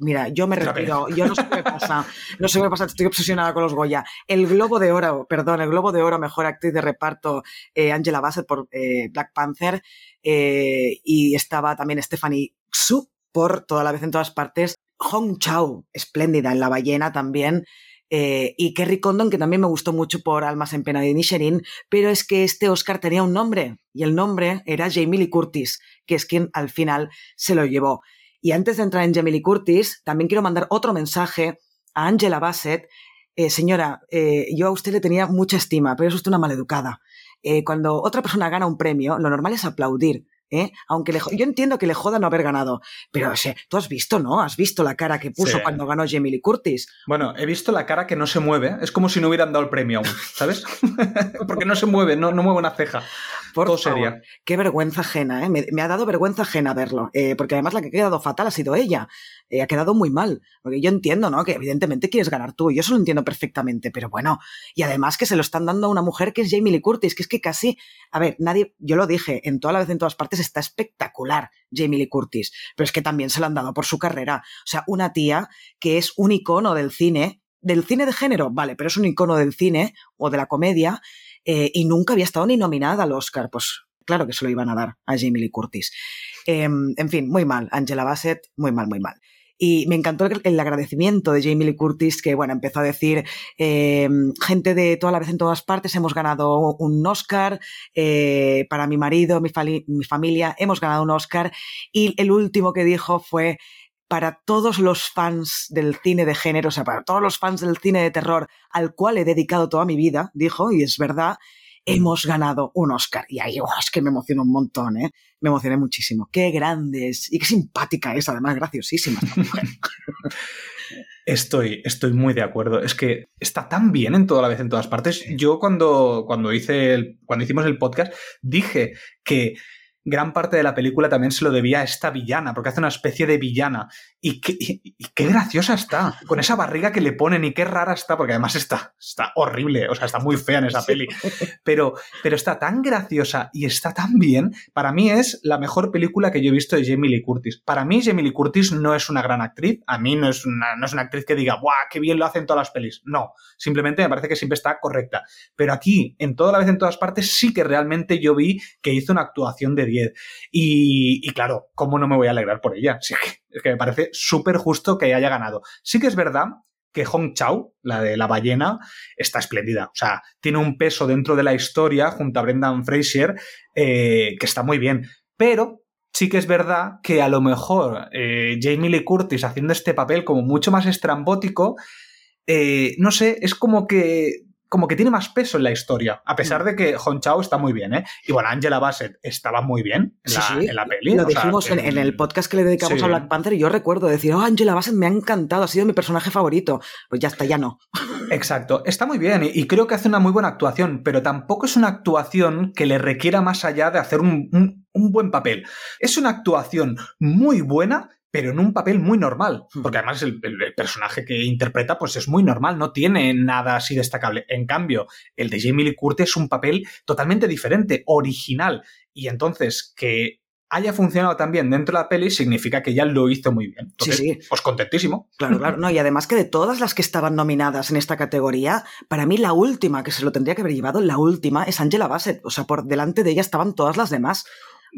Speaker 1: mira, yo me retiro, yo no sé qué me pasa, no sé qué me pasa, estoy obsesionada con los Goya. El Globo de Oro, perdón, el Globo de Oro, mejor actriz de reparto, eh, Angela Bassett por eh, Black Panther, y estaba también Stephanie Xu por toda la vez en todas partes. Hong Chao, espléndida en La ballena también. Eh, y Kerry Condon, que también me gustó mucho por Almas en Pena de Nisherin, pero es que este Oscar tenía un nombre, y el nombre era Jamie Lee Curtis, que es quien al final se lo llevó. Y antes de entrar en Jamie Lee Curtis, también quiero mandar otro mensaje a Angela Bassett. Eh, señora, eh, yo a usted le tenía mucha estima, pero es usted una maleducada. cuando otra persona gana un premio, lo normal es aplaudir. ¿Eh? Aunque le, yo entiendo que le joda no haber ganado, pero o tú has visto, ¿no? Has visto la cara que puso cuando ganó Jamie Lee Curtis.
Speaker 4: Bueno, he visto la cara que no se mueve, es como si no hubieran dado el premio aún, ¿sabes? Porque no se mueve, no, no mueve una ceja. Por Todo.
Speaker 1: Qué vergüenza ajena, ¿eh? Me, ha dado vergüenza ajena verlo, eh, porque además la que ha quedado fatal ha sido ella. Eh, ha quedado muy mal. Porque yo entiendo, ¿no? Que evidentemente quieres ganar tú, y yo eso lo entiendo perfectamente, pero bueno. Y además que se lo están dando a una mujer que es Jamie Lee Curtis, que es que casi, a ver, nadie, yo lo dije, en toda la vez en todas partes está espectacular Jamie Lee Curtis, pero es que también se lo han dado por su carrera. O sea, una tía que es un icono del cine, del cine de género, vale, pero es un icono del cine o de la comedia, eh, y nunca había estado ni nominada al Oscar. Pues claro que se lo iban a dar a Jamie Lee Curtis. Em, en fin, muy mal. Angela Bassett, muy mal, muy mal. Y me encantó el, agradecimiento de Jamie Lee Curtis, que bueno, empezó a decir, em, gente de toda la vez en todas partes, hemos ganado un Oscar, eh, para mi marido, mi, mi familia, hemos ganado un Oscar. Y el último que dijo fue, para todos los fans del cine de género, o sea, para todos los fans del cine de terror al cual he dedicado toda mi vida, dijo, y es verdad, hemos ganado un Oscar. Y ahí, oh, es que me emocionó un montón, ¿eh? Me emocioné muchísimo. Qué grande es. Y qué simpática es, además, graciosísima esta mujer.
Speaker 4: Estoy, estoy muy de acuerdo. Es que está tan bien en toda la vez, en todas partes. Yo cuando, cuando hice el, cuando hicimos el podcast, dije que gran parte de la película también se lo debía a esta villana, porque hace una especie de villana. Y qué, y qué graciosa está, con esa barriga que le ponen y qué rara está, porque además está, está horrible, o sea, está muy fea en esa peli, pero, pero está tan graciosa y está tan bien. Para mí es la mejor película que yo he visto de Jamie Lee Curtis. Para mí Jamie Lee Curtis no es una gran actriz, a mí no es una, no es una actriz que diga, ¡buah, qué bien lo hacen todas las pelis! No, simplemente me parece que siempre está correcta. Pero aquí, en toda la vez en todas partes, sí que realmente yo vi que hizo una actuación de 10. Y, claro, ¿cómo no me voy a alegrar por ella? es que me parece súper justo que haya ganado. Sí que es verdad que Hong Chao, la de la ballena, está espléndida. O sea, tiene un peso dentro de la historia junto a Brendan Fraser eh, que está muy bien. Pero sí que es verdad que a lo mejor eh, Jamie Lee Curtis haciendo este papel como mucho más estrambótico, eh, no sé, es como que como que tiene más peso en la historia, a pesar mm. de que Hong Chao está muy bien, ¿eh? Y bueno, Angela Bassett estaba muy bien en, la, en la, peli.
Speaker 1: Lo dijimos en, el podcast que le dedicamos a Black Panther y yo recuerdo decir, oh, Angela Bassett me ha encantado, ha sido mi personaje favorito. Pues ya está, ya no.
Speaker 4: Exacto, está muy bien y, creo que hace una muy buena actuación, pero tampoco es una actuación que le requiera más allá de hacer un, un buen papel. Es una actuación muy buena, pero en un papel muy normal, hmm. porque además el, personaje que interpreta pues es muy normal, no tiene nada así destacable. En cambio, el de Jamie Lee Curtis es un papel totalmente diferente, original, y entonces que haya funcionado también dentro de la peli significa que ya lo hizo muy bien. sí, sí. Pues contentísimo.
Speaker 1: Claro, claro. No, y además que de todas las que estaban nominadas en esta categoría, para mí la última que se lo tendría que haber llevado, la última, es Angela Bassett. O sea, por delante de ella estaban todas las demás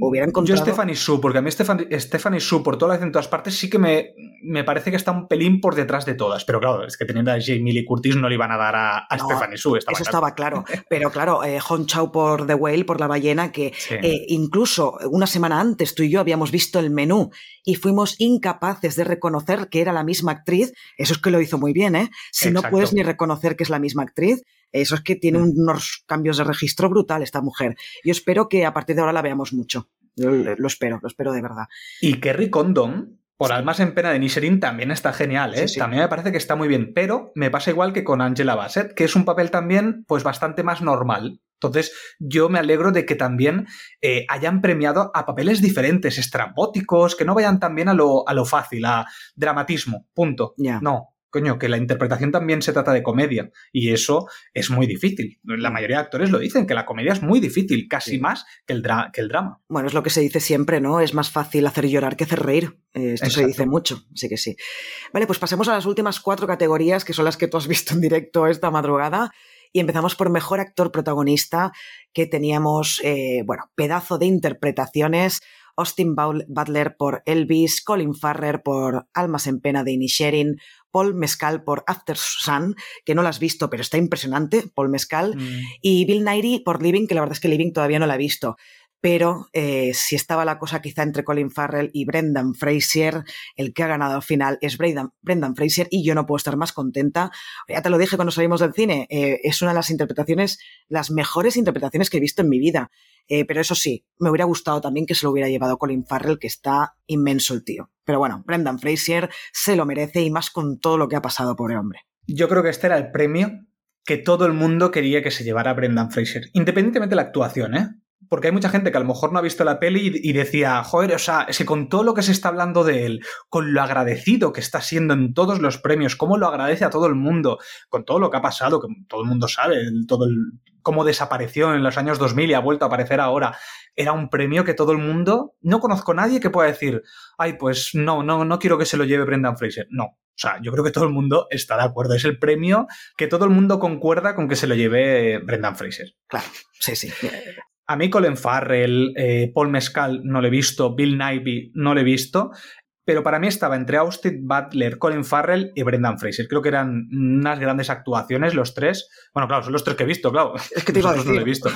Speaker 1: hubiera encontrado...
Speaker 4: Yo Stephanie Sue, porque a mí Stephanie, Stephanie Sue, por todas las en todas partes, sí que me, me, parece que está un pelín por detrás de todas. Pero claro, es que teniendo a Jamie Lee Curtis no le iban a dar a, Stephanie Sue.
Speaker 1: eso estaba claro. Pero claro, eh, Hong Chao por The Whale, por La Ballena, que eh, incluso una semana antes tú y yo habíamos visto el menú y fuimos incapaces de reconocer que era la misma actriz. Eso es que lo hizo muy bien, ¿eh? Si no puedes ni reconocer que es la misma actriz, eso es que tiene mm. unos cambios de registro brutal esta mujer. Yo espero que a partir de ahora la veamos mucho. lo espero, lo espero de verdad.
Speaker 4: Y Kerry Condon, por Almas en Pena de Nisherin también está genial, ¿eh? También me parece que está muy bien, pero me pasa igual que con Angela Bassett, que es un papel también pues bastante más normal. Entonces, yo me alegro de que también eh, hayan premiado a papeles diferentes, estrambóticos, que no vayan también a lo, a lo fácil, a dramatismo, punto. No, coño, que la interpretación también se trata de comedia y eso es muy difícil. La mayoría de actores lo dicen, que la comedia es muy difícil, casi más que el, que el drama.
Speaker 1: Bueno, es lo que se dice siempre, ¿no? Es más fácil hacer llorar que hacer reír. Eh, esto se dice mucho, así que sí. Vale, pues pasemos a las últimas cuatro categorías, que son las que tú has visto en directo esta madrugada. Y empezamos por mejor actor protagonista, que teníamos, eh, bueno, pedazo de interpretaciones. Austin Butler por Elvis, Colin Farrer por Almas en Pena de Inisherin, Paul Mescal por After Sun, que no la has visto, pero está impresionante, Paul Mescal, mm. y Bill Nighy por Living, que la verdad es que Living todavía no la he visto. Pero eh, si estaba la cosa quizá entre Colin Farrell y Brendan Fraser, el que ha ganado al final es Brendan, Brendan Fraser y yo no puedo estar más contenta. Ya te lo dije cuando salimos del cine, eh, es una de las interpretaciones, las mejores interpretaciones que he visto en mi vida. Eh, pero eso sí, me hubiera gustado también que se lo hubiera llevado Colin Farrell, que está inmenso el tío. Pero bueno, Brendan Fraser se lo merece y más con todo lo que ha pasado, pobre hombre.
Speaker 4: Yo creo que este era el premio que todo el mundo quería que se llevara Brendan Fraser, independientemente de la actuación, ¿eh? Porque hay mucha gente que a lo mejor no ha visto la peli y, decía, joder, o sea, es que con todo lo que se está hablando de él, con lo agradecido que está siendo en todos los premios, cómo lo agradece a todo el mundo, con todo lo que ha pasado, que todo el mundo sabe, todo el, cómo desapareció en los años 2000 y ha vuelto a aparecer ahora, era un premio que todo el mundo, no conozco a nadie que pueda decir, ay, pues no, no, no quiero que se lo lleve Brendan Fraser. No, o sea, yo creo que todo el mundo está de acuerdo. Es el premio que todo el mundo concuerda con que se lo lleve Brendan Fraser.
Speaker 1: Claro, sí, sí.
Speaker 4: A mí Colin Farrell, eh, Paul Mescal no lo he visto, Bill Nighy no lo he visto pero para mí estaba entre Austin Butler, Colin Farrell y Brendan Fraser. Creo que eran unas grandes actuaciones los tres. Bueno, claro, son los tres que he visto, claro.
Speaker 1: Es que te iba a decir.
Speaker 4: no lo he visto.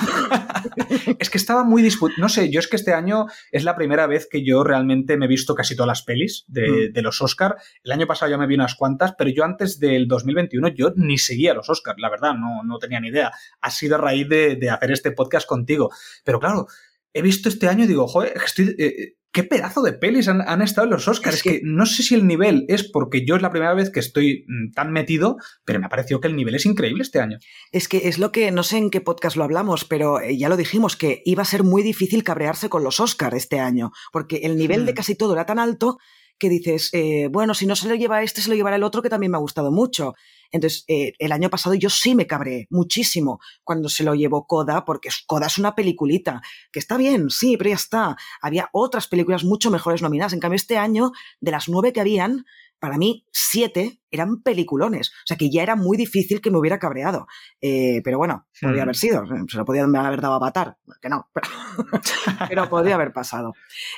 Speaker 4: es que estaba muy disputado. No sé, yo es que este año es la primera vez que yo realmente me he visto casi todas las pelis de, mm. los Oscar. El año pasado ya me vi unas cuantas, pero yo antes del 2021 yo ni seguía los Oscars, la verdad, no, no tenía ni idea. Ha sido a raíz de, hacer este podcast contigo. Pero claro, he visto este año y digo, joder, estoy, eh, qué pedazo de pelis han, estado en los Oscars. Es que... no sé si el nivel es porque yo es la primera vez que estoy mm, tan metido, pero me ha parecido que el nivel es increíble este año.
Speaker 1: Es que es lo que, no sé en qué podcast lo hablamos, pero eh, ya lo dijimos, que iba a ser muy difícil cabrearse con los Oscars este año, porque el nivel de mm. casi todo era tan alto que dices, eh, bueno, si no se lo lleva este, se lo llevará el otro, que también me ha gustado mucho. Entonces, eh, el año pasado yo sí me cabré muchísimo cuando se lo llevó Coda, porque Coda es una peliculita, que está bien, sí, pero ya está. Había otras películas mucho mejores nominadas. En cambio, este año, de las nueve que habían, para mí, siete eran peliculones. O sea que ya era muy difícil que me hubiera cabreado. Eh, pero bueno, podría haber sido. Se lo podían haber dado a Avatar. Que no, pero, pero podría haber pasado.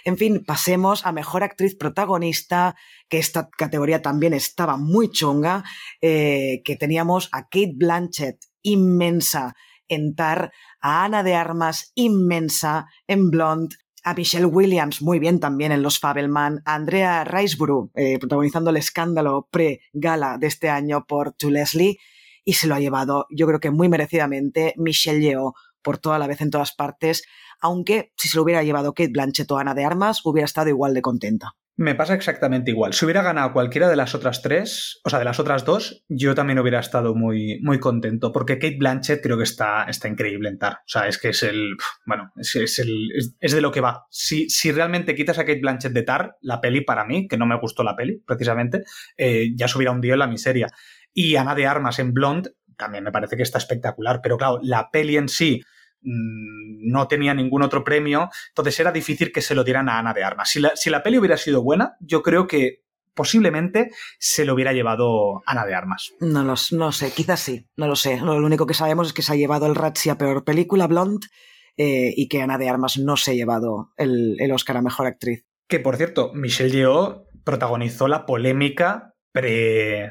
Speaker 1: En fin, pasemos a mejor actriz protagonista, que esta categoría también estaba muy chunga, eh, que teníamos a Kate Blanchett, inmensa en Tar, a Ana de Armas, inmensa en Blonde, a Michelle Williams, muy bien también en Los Fabelman, a Andrea Riseborough, eh, protagonizando el escándalo pre-gala de este año por To Leslie, y se lo ha llevado, yo creo que muy merecidamente, Michelle Yeoh por toda la vez en todas partes, aunque si se lo hubiera llevado Kate Blanchett o Ana de Armas, hubiera estado igual de contenta.
Speaker 4: Me pasa exactamente igual. Si hubiera ganado cualquiera de las otras tres, o sea, de las otras dos, yo también hubiera estado muy, muy contento, porque Kate Blanchett creo que está, está increíble en Tar. O sea, es que es el. Bueno, es, el, es, de lo que va. Si, si, realmente quitas a Kate Blanchett de Tar, la peli para mí, que no me gustó la peli, precisamente, eh, ya se hubiera hundido en la miseria. Y Ana de Armas en Blonde también me parece que está espectacular, pero claro, la peli en sí no tenía ningún otro premio, entonces era difícil que se lo dieran a Ana de Armas. Si la, si la peli hubiera sido buena, yo creo que posiblemente se lo hubiera llevado Ana de Armas.
Speaker 1: No, lo, no sé, quizás sí, no lo sé. Lo único que sabemos es que se ha llevado el Razzie a peor película, Blonde, eh, y que Ana de Armas no se ha llevado el, el Oscar a mejor actriz.
Speaker 4: Que por cierto, Michelle Yeoh protagonizó la polémica pre,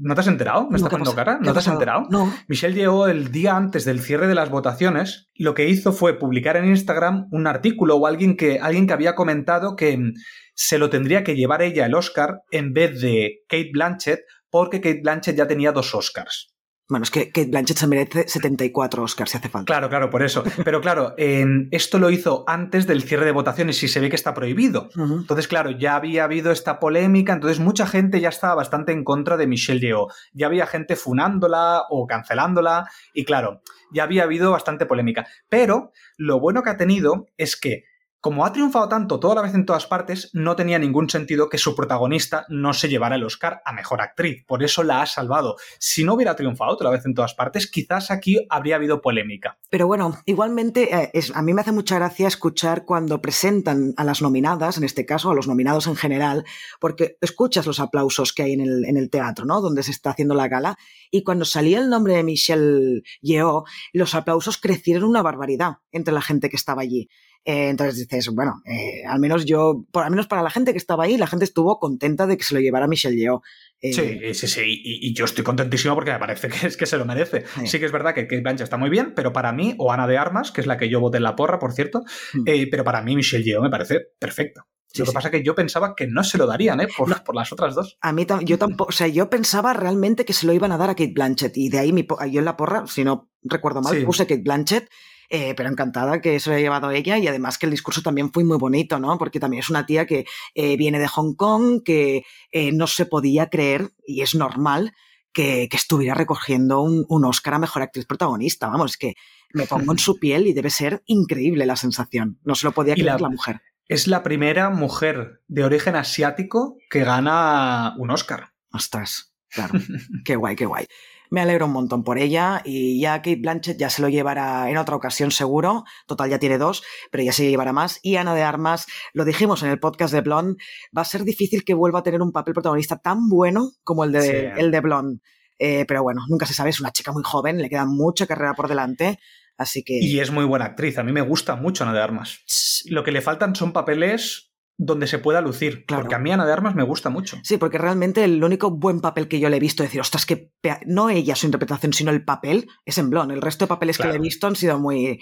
Speaker 4: ¿No te has enterado? ¿Me está poniendo cara? ¿No te has enterado?
Speaker 1: No.
Speaker 4: Michelle llegó el día antes del cierre de las votaciones. Lo que hizo fue publicar en Instagram un artículo o alguien que, alguien que había comentado que mm, se lo tendría que llevar ella el Oscar en vez de Kate Blanchett, porque Kate Blanchett ya tenía dos Oscars.
Speaker 1: Bueno, es que Kate Blanchett se merece 74 Oscars si hace falta.
Speaker 4: Claro, claro, por eso. Pero claro, esto lo hizo antes del cierre de votaciones y se ve que está prohibido. Entonces, claro, ya había habido esta polémica, entonces mucha gente ya estaba bastante en contra de Michelle Yeoh. Ya había gente funándola o cancelándola y claro, ya había habido bastante polémica. Pero lo bueno que ha tenido es que como ha triunfado tanto toda la vez en todas partes, no tenía ningún sentido que su protagonista no se llevara el Oscar a Mejor Actriz. Por eso la ha salvado. Si no hubiera triunfado toda la vez en todas partes, quizás aquí habría habido polémica.
Speaker 1: Pero bueno, igualmente eh, a mí me hace mucha gracia escuchar cuando presentan a las nominadas, en este caso a los nominados en general, porque escuchas los aplausos que hay en el, en el teatro, ¿no? Donde se está haciendo la gala. Y cuando salía el nombre de Michelle Yeoh, los aplausos crecieron una barbaridad entre la gente que estaba allí. Eh, entonces dices, bueno, eh, al menos yo, por al menos para la gente que estaba ahí, la gente estuvo contenta de que se lo llevara Michelle Yeoh.
Speaker 4: Eh, sí, sí, sí, y, yo estoy contentísimo porque me parece que es que se lo merece. Sí, que es verdad que Kate Blanchett está muy bien, pero para mí, o Ana de Armas, que es la que yo voté en la porra, por cierto, hmm. pero para mí Michelle Yeoh me parece perfecto. lo que pasa es que yo pensaba que no se lo darían, ¿eh? Por, por las otras dos.
Speaker 1: A mí yo tampoco, o sea, yo pensaba realmente que se lo iban a dar a Kate Blanchett. Y de ahí mi, yo en la porra, si no recuerdo mal, puse Kate Blanchett eh, pero encantada que eso lo haya llevado ella y además que el discurso también fue muy bonito, ¿no? Porque también es una tía que eh, viene de Hong Kong, que eh, no se podía creer, y es normal, que, que estuviera recogiendo un, un, Oscar a Mejor Actriz Protagonista. Vamos, es que me pongo en su piel y debe ser increíble la sensación. No se lo podía creer la, mujer.
Speaker 4: Es la primera mujer de origen asiático que gana un Oscar.
Speaker 1: Ostras, claro. qué guay, qué guay. Me alegro un montón por ella y ya Kate Blanchett ya se lo llevará en otra ocasión seguro. Total, ya tiene dos, pero ya se llevará más. Y Ana de Armas, lo dijimos en el podcast de Blonde, va a ser difícil que vuelva a tener un papel protagonista tan bueno como el de, el de Blonde. Eh, pero bueno, nunca se sabe, es una chica muy joven, le queda mucha carrera por delante. Así que...
Speaker 4: Y es muy buena actriz, a mí me gusta mucho Ana de Armas. Lo que le faltan son papeles donde se pueda lucir. Porque a mí Ana de Armas me gusta mucho.
Speaker 1: Sí, porque realmente el único buen papel que yo le he visto decir, ostras, que no ella su interpretación, sino el papel, es en Blon. El resto de papeles que le he visto han sido muy.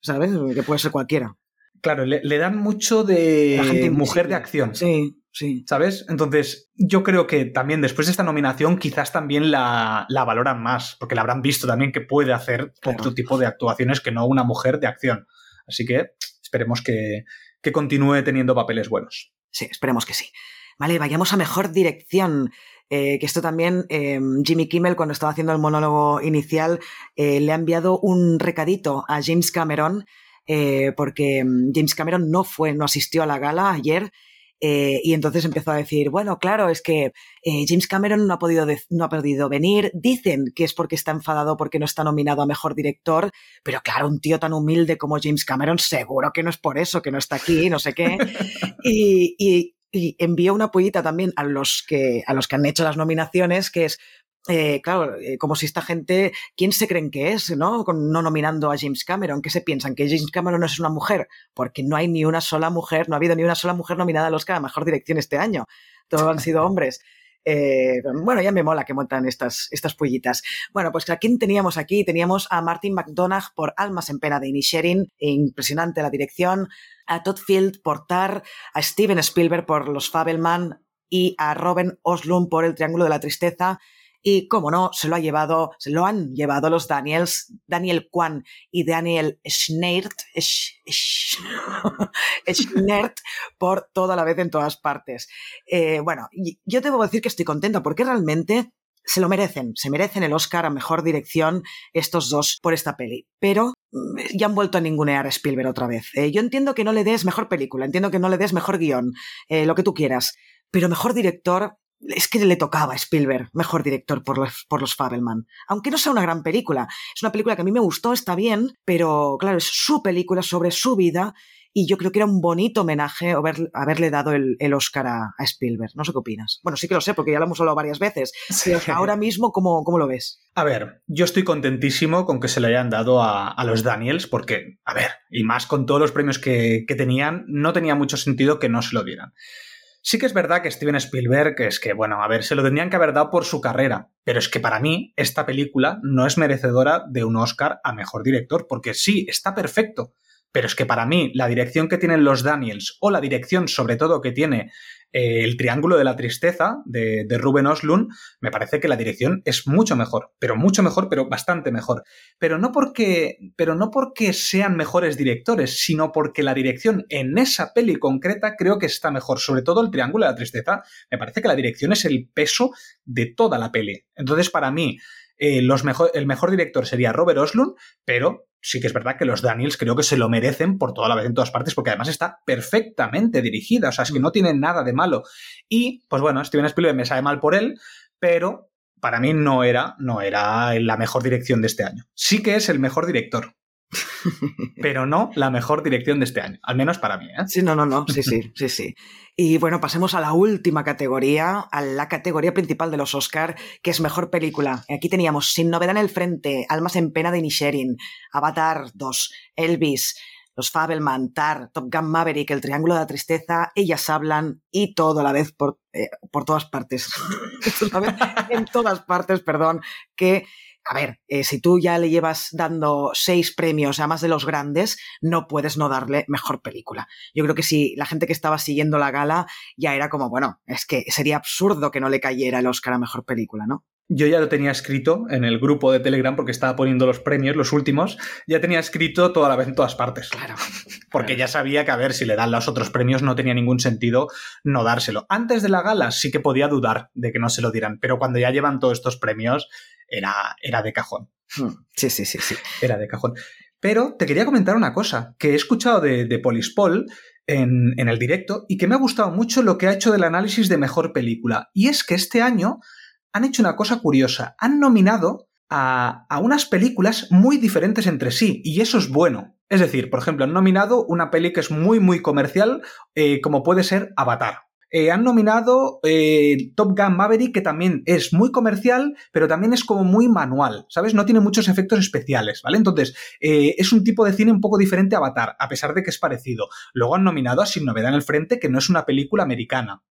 Speaker 1: ¿Sabes? Que puede ser cualquiera.
Speaker 4: Claro, le, dan mucho de mujer de acción.
Speaker 1: Sí, sí.
Speaker 4: ¿Sabes? Entonces, yo creo que también después de esta nominación, quizás también la, la valoran más, porque la habrán visto también que puede hacer otro tipo de actuaciones que no una mujer de acción. Así que esperemos que, que continúe teniendo papeles buenos.
Speaker 1: Sí, esperemos que sí. Vale, vayamos a mejor dirección. Eh, que esto también em, Jimmy Kimmel, cuando estaba haciendo el monólogo inicial, eh, le ha enviado un recadito a James Cameron, eh, porque em, James Cameron no fue, no asistió a la gala ayer. Y entonces empezó a decir, bueno, claro, es que James Cameron no ha, podido no ha podido venir. Dicen que es porque está enfadado porque no está nominado a mejor director, pero claro, un tío tan humilde como James Cameron, seguro que no es por eso, que no está aquí, no sé qué. y y envió una pollita también a los que, a los que han hecho las nominaciones, que es, eh, claro, eh, como si esta gente, ¿quién se creen que es, no? no nominando a James Cameron, ¿qué se piensan? ¿Que James Cameron no es una mujer? Porque no hay ni una sola mujer, no ha habido ni una sola mujer nominada al Oscar a Mejor Dirección este año. Todos han sido hombres. Eh, bueno, ya me mola que montan estas, estas pollitas. Bueno, pues ¿a quién teníamos aquí? Teníamos a Martin McDonagh por Almas en pena de Inisherin, impresionante la dirección, a Todd Field por Tar, a Steven Spielberg por Los Fabelman y a Robin Oslund por El Triángulo de la Tristeza. Y, como no, se lo ha llevado, se lo han llevado los Daniels, Daniel Kwan y Daniel Schneirt, por toda la vez en todas partes. Eh, bueno, yo debo decir que estoy contenta porque realmente se lo merecen, se merecen el Oscar a mejor dirección estos dos por esta peli. Pero mm, ya han vuelto a ningunear a Spielberg otra vez. Eh, yo entiendo que no le des mejor película, entiendo que no le des mejor guion, eh, lo que tú quieras, pero mejor director es que le tocaba a Spielberg, mejor director por los, por los Fabelman. Aunque no sea una gran película. Es una película que a mí me gustó, está bien, pero claro, es su película sobre su vida y yo creo que era un bonito homenaje haberle dado el, Oscar a, Spielberg. No sé qué opinas. Bueno, sí que lo sé, porque ya lo hemos hablado varias veces. ahora mismo, ¿cómo, ¿cómo, lo ves?
Speaker 4: A ver, yo estoy contentísimo con que se le hayan dado a, los Daniels, porque, a ver, y más con todos los premios que, que tenían, no tenía mucho sentido que no se lo dieran. Sí que es verdad que Steven Spielberg, es que, bueno, a ver, se lo tendrían que haber dado por su carrera, pero es que para mí esta película no es merecedora de un Oscar a Mejor Director, porque sí, está perfecto, pero es que para mí la dirección que tienen los Daniels o la dirección sobre todo que tiene eh, el Triángulo de la Tristeza de, de, Ruben Oslund, me parece que la dirección es mucho mejor, pero mucho mejor, pero bastante mejor. Pero no porque, pero no porque sean mejores directores, sino porque la dirección en esa peli concreta creo que está mejor. Sobre todo el Triángulo de la Tristeza, me parece que la dirección es el peso de toda la peli. Entonces, para mí, eh, los mejor, el mejor director sería Robert Oslund, pero sí que es verdad que los Daniels creo que se lo merecen por toda la vez en todas partes, porque además está perfectamente dirigida, o sea, es que no tiene nada de malo. Y, pues bueno, Steven Spielberg me sabe mal por él, pero para mí no era, no era la mejor dirección de este año. Sí que es el mejor director, pero no la mejor dirección de este año, al menos para mí. ¿eh?
Speaker 1: Sí, no, no, no, sí, sí, sí, sí. Y bueno, pasemos a la última categoría, a la categoría principal de los Oscar, que es mejor película. Aquí teníamos Sin novedad en el frente, Almas en pena de Nisherin, Avatar 2, Elvis, Los Fabelman, Tar, Top Gun Maverick, El Triángulo de la Tristeza, Ellas hablan y todo a la vez por, eh, por todas partes. en todas partes, perdón, que a ver, eh, si tú ya le llevas dando seis premios a más de los grandes, no puedes no darle mejor película. Yo creo que si la gente que estaba siguiendo la gala ya era como, bueno, es que sería absurdo que no le cayera el Oscar a mejor película, ¿no?
Speaker 4: Yo ya lo tenía escrito en el grupo de Telegram porque estaba poniendo los premios, los últimos, ya tenía escrito toda la vez en todas partes.
Speaker 1: Claro.
Speaker 4: Porque ya sabía que a ver si le dan los otros premios no tenía ningún sentido no dárselo. Antes de la gala sí que podía dudar de que no se lo dieran, pero cuando ya llevan todos estos premios era, era de cajón.
Speaker 1: Hmm. Sí, sí, sí, sí.
Speaker 4: Era de cajón. Pero te quería comentar una cosa que he escuchado de, de Polispol en, en el directo y que me ha gustado mucho lo que ha hecho del análisis de mejor película. Y es que este año han hecho una cosa curiosa. Han nominado a, a, unas películas muy diferentes entre sí, y eso es bueno. Es decir, por ejemplo, han nominado una peli que es muy, muy comercial, eh, como puede ser Avatar. Eh, han nominado eh, Top Gun Maverick, que también es muy comercial, pero también es como muy manual, ¿sabes? No tiene muchos efectos especiales, ¿vale? Entonces, eh, es un tipo de cine un poco diferente a Avatar, a pesar de que es parecido. Luego han nominado a Sin Novedad en el Frente, que no es una película americana.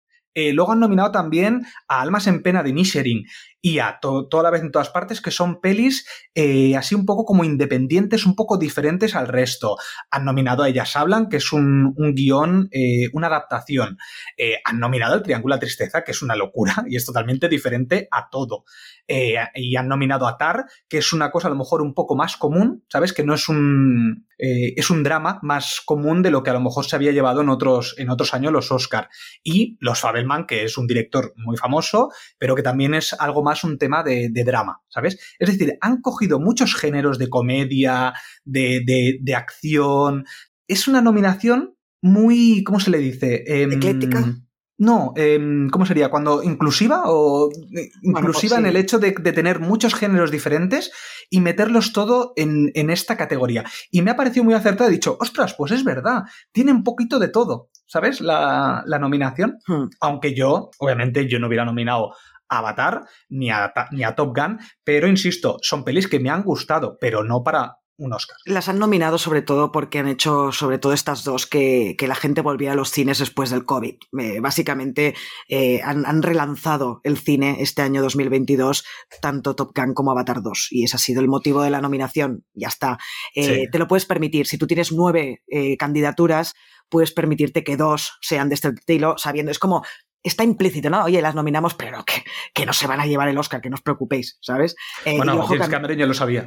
Speaker 4: luego han nominado también a Almas en Pena de Nishering. Y a toda la vez en todas partes, que son pelis eh, así un poco como independientes, un poco diferentes al resto. Han nominado a Ellas Hablan, que es un, guion, eh, una adaptación. Eh, han nominado El Triángulo de Tristeza, que es una locura y es totalmente diferente a todo. y han nominado a Tar, que es una cosa a lo mejor un poco más común, ¿sabes? Que no es un, es un drama más común de lo que a lo mejor se había llevado en otros, en otros años los Oscar. Y Los Fabelman, que es un director muy famoso, pero que también es algo más un tema de, drama, ¿sabes? Es decir, han cogido muchos géneros de comedia, de, acción. Es una nominación muy, ¿cómo se le dice?
Speaker 1: Em, Ecléctica.
Speaker 4: No, em, ¿cómo sería? Cuando inclusiva o eh, inclusiva en el hecho de, tener muchos géneros diferentes y meterlos todo en, esta categoría. Y me ha parecido muy acertado. He dicho, ostras, pues es verdad, tiene un poquito de todo, ¿sabes? La, nominación. Hmm. Aunque yo, obviamente, yo no hubiera nominado Avatar ni a, ni a Top Gun, pero insisto, son pelis que me han gustado, pero no para un Oscar.
Speaker 1: Las han nominado sobre todo porque han hecho sobre todo estas dos que, la gente volvía a los cines después del COVID. Eh, básicamente eh, han, relanzado el cine este año 2022, tanto Top Gun como Avatar 2, y ese ha sido el motivo de la nominación. Ya está. Eh, te lo puedes permitir. Si tú tienes nueve candidaturas, puedes permitirte que dos sean de este estilo, sabiendo, es como está implícito, ¿no? Oye, las nominamos, pero que, que no se van a llevar el Oscar, que no os preocupéis, ¿sabes?
Speaker 4: Eh, bueno, James Cameron ya lo sabía.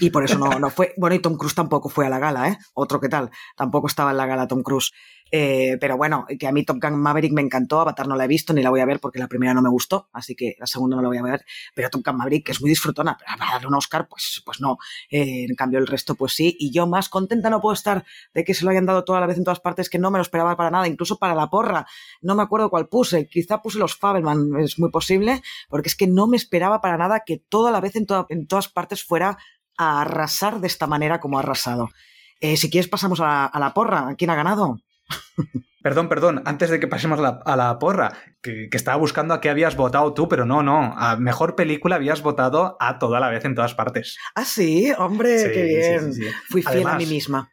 Speaker 1: Y por eso no, no fue. Bueno, y Tom Cruise tampoco fue a la gala, ¿eh? Otro que tal. Tampoco estaba en la gala Tom Cruise. Eh, pero bueno, que a mí Top Gun Maverick me encantó, Avatar no la he visto ni la voy a ver porque la primera no me gustó, así que la segunda no la voy a ver, pero Top Gun Maverick es muy disfrutona, pero a darle un Oscar, pues, pues no. Eh, en cambio el resto, pues sí, y yo más contenta no puedo estar de que se lo hayan dado toda la vez en todas partes, que no me lo esperaba para nada, incluso para la porra, no me acuerdo cuál puse, quizá puse los Fabelman, es muy posible, porque es que no me esperaba para nada que toda la vez en, en todas partes fuera a arrasar de esta manera como ha arrasado. Eh, si quieres pasamos a, a la porra, ¿quién ha ganado?
Speaker 4: Perdón, perdón, antes de que pasemos a la porra, que, estaba buscando a qué habías votado tú, pero no, no, a mejor película habías votado a toda la vez en todas partes.
Speaker 1: Ah, sí, hombre, qué bien. Fui fiel a mí misma.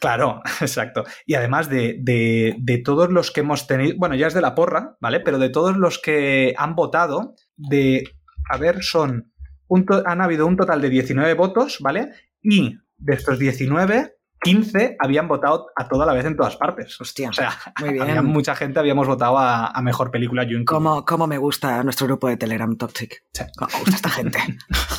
Speaker 4: Claro, exacto. Y además de, de, todos los que hemos tenido, bueno, ya es de la porra, ¿vale? Pero de todos los que han votado, de, a ver, son, han habido un total de 19 votos, ¿vale? Y de estos 19, 15 habían votado a toda la vez en todas partes.
Speaker 1: Hostia.
Speaker 4: O sea, muy bien. mucha gente habíamos votado a, mejor película. Yo
Speaker 1: ¿Cómo, ¿Cómo, me gusta nuestro grupo de Telegram Toxic? Sí. me gusta esta gente?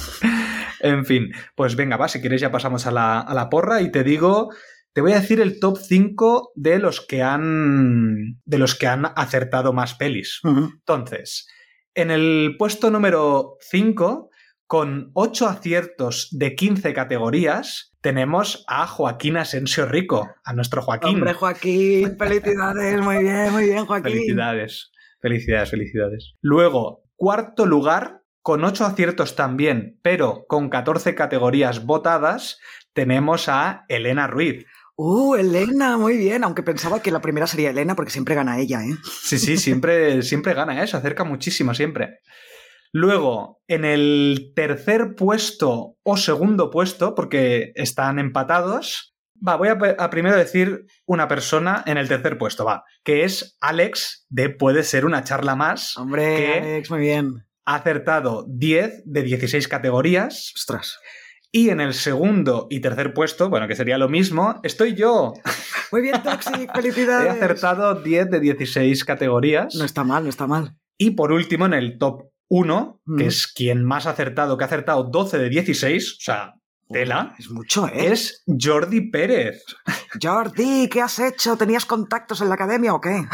Speaker 4: en fin, pues venga, va, si quieres ya pasamos a la, porra y te digo. Te voy a decir el top 5 de los que han. de los que han acertado más pelis. Entonces, en el puesto número 5, con 8 aciertos de 15 categorías, tenemos a Joaquín Asensio Rico, a nuestro Joaquín.
Speaker 1: Hombre, Joaquín, felicidades, muy bien, muy bien, Joaquín.
Speaker 4: Felicidades, felicidades, felicidades. Luego, cuarto lugar, con ocho aciertos también, pero con 14 categorías votadas, tenemos a Elena Ruiz.
Speaker 1: Uh, Elena, muy bien, aunque pensaba que la primera sería Elena porque siempre gana ella, ¿eh?
Speaker 4: Sí, sí, siempre, siempre gana, ¿eh? se acerca muchísimo, siempre. Luego, en el tercer puesto o segundo puesto, porque están empatados, va, voy a, primero decir una persona en el tercer puesto, va, que es Alex de Puede ser una charla más.
Speaker 1: Hombre, Alex, muy bien.
Speaker 4: Ha acertado 10 de 16 categorías.
Speaker 1: Ostras.
Speaker 4: Y en el segundo y tercer puesto, bueno, que sería lo mismo, estoy yo.
Speaker 1: Muy bien, Toxic, felicidades.
Speaker 4: He acertado 10 de 16 categorías.
Speaker 1: No está mal, no está mal.
Speaker 4: Y por último, en el top uno, que es quien más ha acertado, que ha acertado 12 de 16, o sea, tela.
Speaker 1: Es mucho, ¿eh?
Speaker 4: Es Jordi Pérez.
Speaker 1: Jordi, ¿qué has hecho? ¿Tenías contactos en la academia o qué?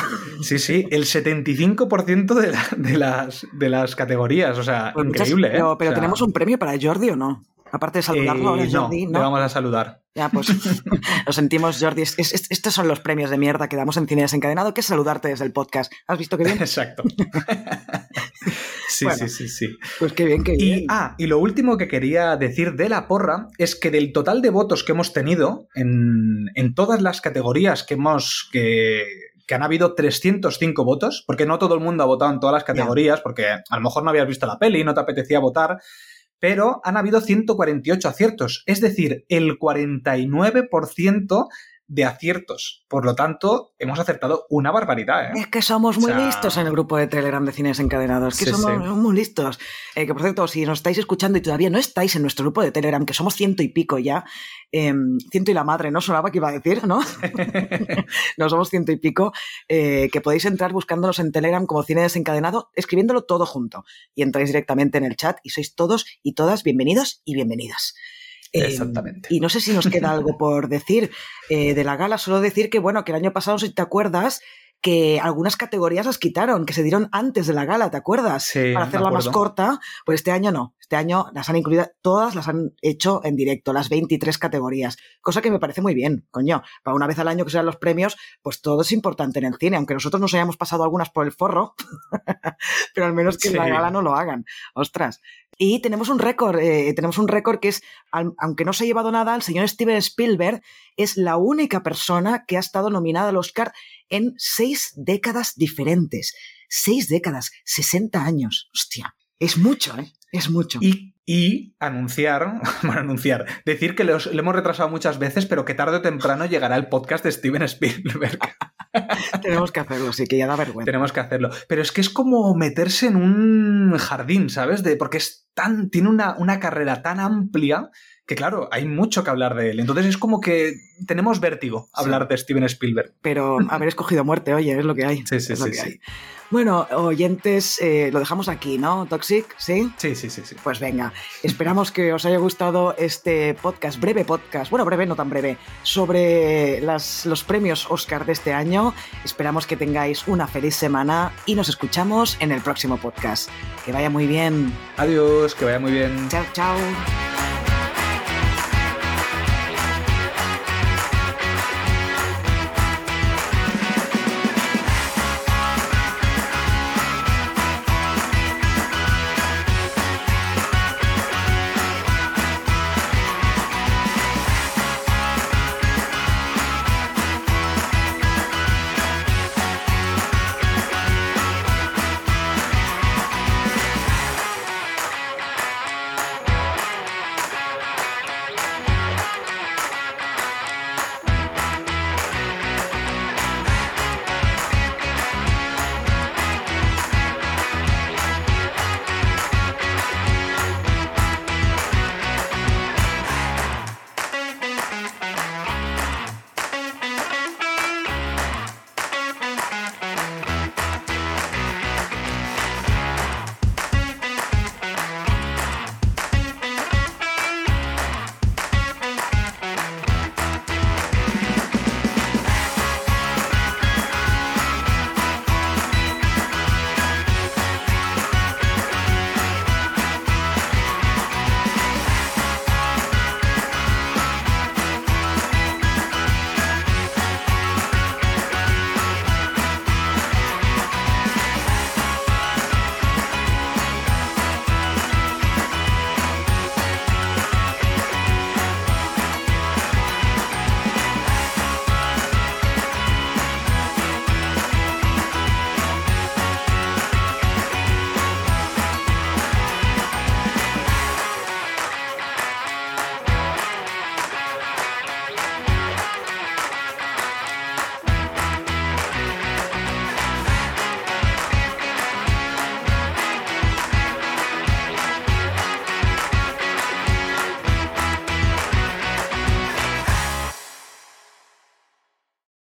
Speaker 4: Sí, sí, el 75% de, de, las, de las categorías, o sea, pues increíble,
Speaker 1: ¿eh? Pero. ¿tenemos un premio para Jordi o no? Aparte de saludarlo,
Speaker 4: eh, Jordi, no, vamos a saludar.
Speaker 1: Ya, pues lo sentimos, Jordi. estos son los premios de mierda que damos en Cine Desencadenado, que es saludarte desde el podcast. ¿Has visto qué bien?
Speaker 4: Exacto. Sí, sí, sí, sí.
Speaker 1: Pues qué bien, qué bien.
Speaker 4: Y, ah, y lo último que quería decir de la porra es que del total de votos que hemos tenido en, todas las categorías que hemos. Que, han habido 305 votos, porque no todo el mundo ha votado en todas las categorías, porque a lo mejor no habías visto la peli, y no te apetecía votar, pero han habido 148 aciertos, es decir, el 49% de aciertos. Por lo tanto, hemos acertado una barbaridad. ¿eh?
Speaker 1: Es que somos muy listos en el grupo de Telegram de Cines Encadenados. Que somos muy listos. Eh, que por cierto, si nos estáis escuchando y todavía no estáis en nuestro grupo de Telegram, que somos ciento y pico ya, em, ciento y la madre, ¿no? Sonaba que iba a decir, ¿no? no somos ciento y pico, eh, que podéis entrar buscándonos en Telegram como Cine Desencadenado, escribiéndolo todo junto. Y entráis directamente en el chat y sois todos y todas bienvenidos y bienvenidas.
Speaker 4: Em, Exactamente.
Speaker 1: y no sé si nos queda algo por decir eh, de la gala, solo decir que, bueno, que el año pasado, si te acuerdas, que algunas categorías las quitaron, que se dieron antes de la gala, ¿te acuerdas?
Speaker 4: Sí,
Speaker 1: Para hacerla más corta, pues este año no. Este año las han incluido, todas las han hecho en directo, las 23 categorías. Cosa que me parece muy bien, coño. Para una vez al año que sean los premios, pues todo es importante en el cine, aunque nosotros nos hayamos pasado algunas por el forro, pero al menos que en la gala no lo hagan. Ostras. Y tenemos un récord, eh, tenemos un récord que es, aunque no se ha llevado nada, el señor Steven Spielberg es la única persona que ha estado nominada al Oscar en seis décadas diferentes. Seis décadas, 60 años. Hostia, es mucho, ¿eh? Es mucho.
Speaker 4: Y, y anunciar, bueno, anunciar, decir que le hemos retrasado muchas veces, pero que tarde o temprano llegará el podcast de Steven Spielberg.
Speaker 1: Tenemos que hacerlo, sí, que ya da vergüenza.
Speaker 4: Tenemos que hacerlo. Pero es que es como meterse en un jardín, ¿sabes? De, porque es tan, tiene una, una carrera tan amplia que claro, hay mucho que hablar de él. Entonces es como que tenemos vértigo hablar de Steven Spielberg.
Speaker 1: Pero haber escogido muerte, oye, es lo que hay.
Speaker 4: Sí, sí, sí,
Speaker 1: Bueno, oyentes, eh, lo dejamos aquí, ¿no? Toxic, ¿sí?
Speaker 4: Sí, sí, sí, sí.
Speaker 1: Pues venga, esperamos que os haya gustado este podcast, breve podcast, bueno, breve, no tan breve, sobre las, los premios Oscar de este año. Esperamos que tengáis una feliz semana y nos escuchamos en el próximo podcast. Que vaya muy bien.
Speaker 4: Adiós, que vaya muy bien.
Speaker 1: Chao, chao.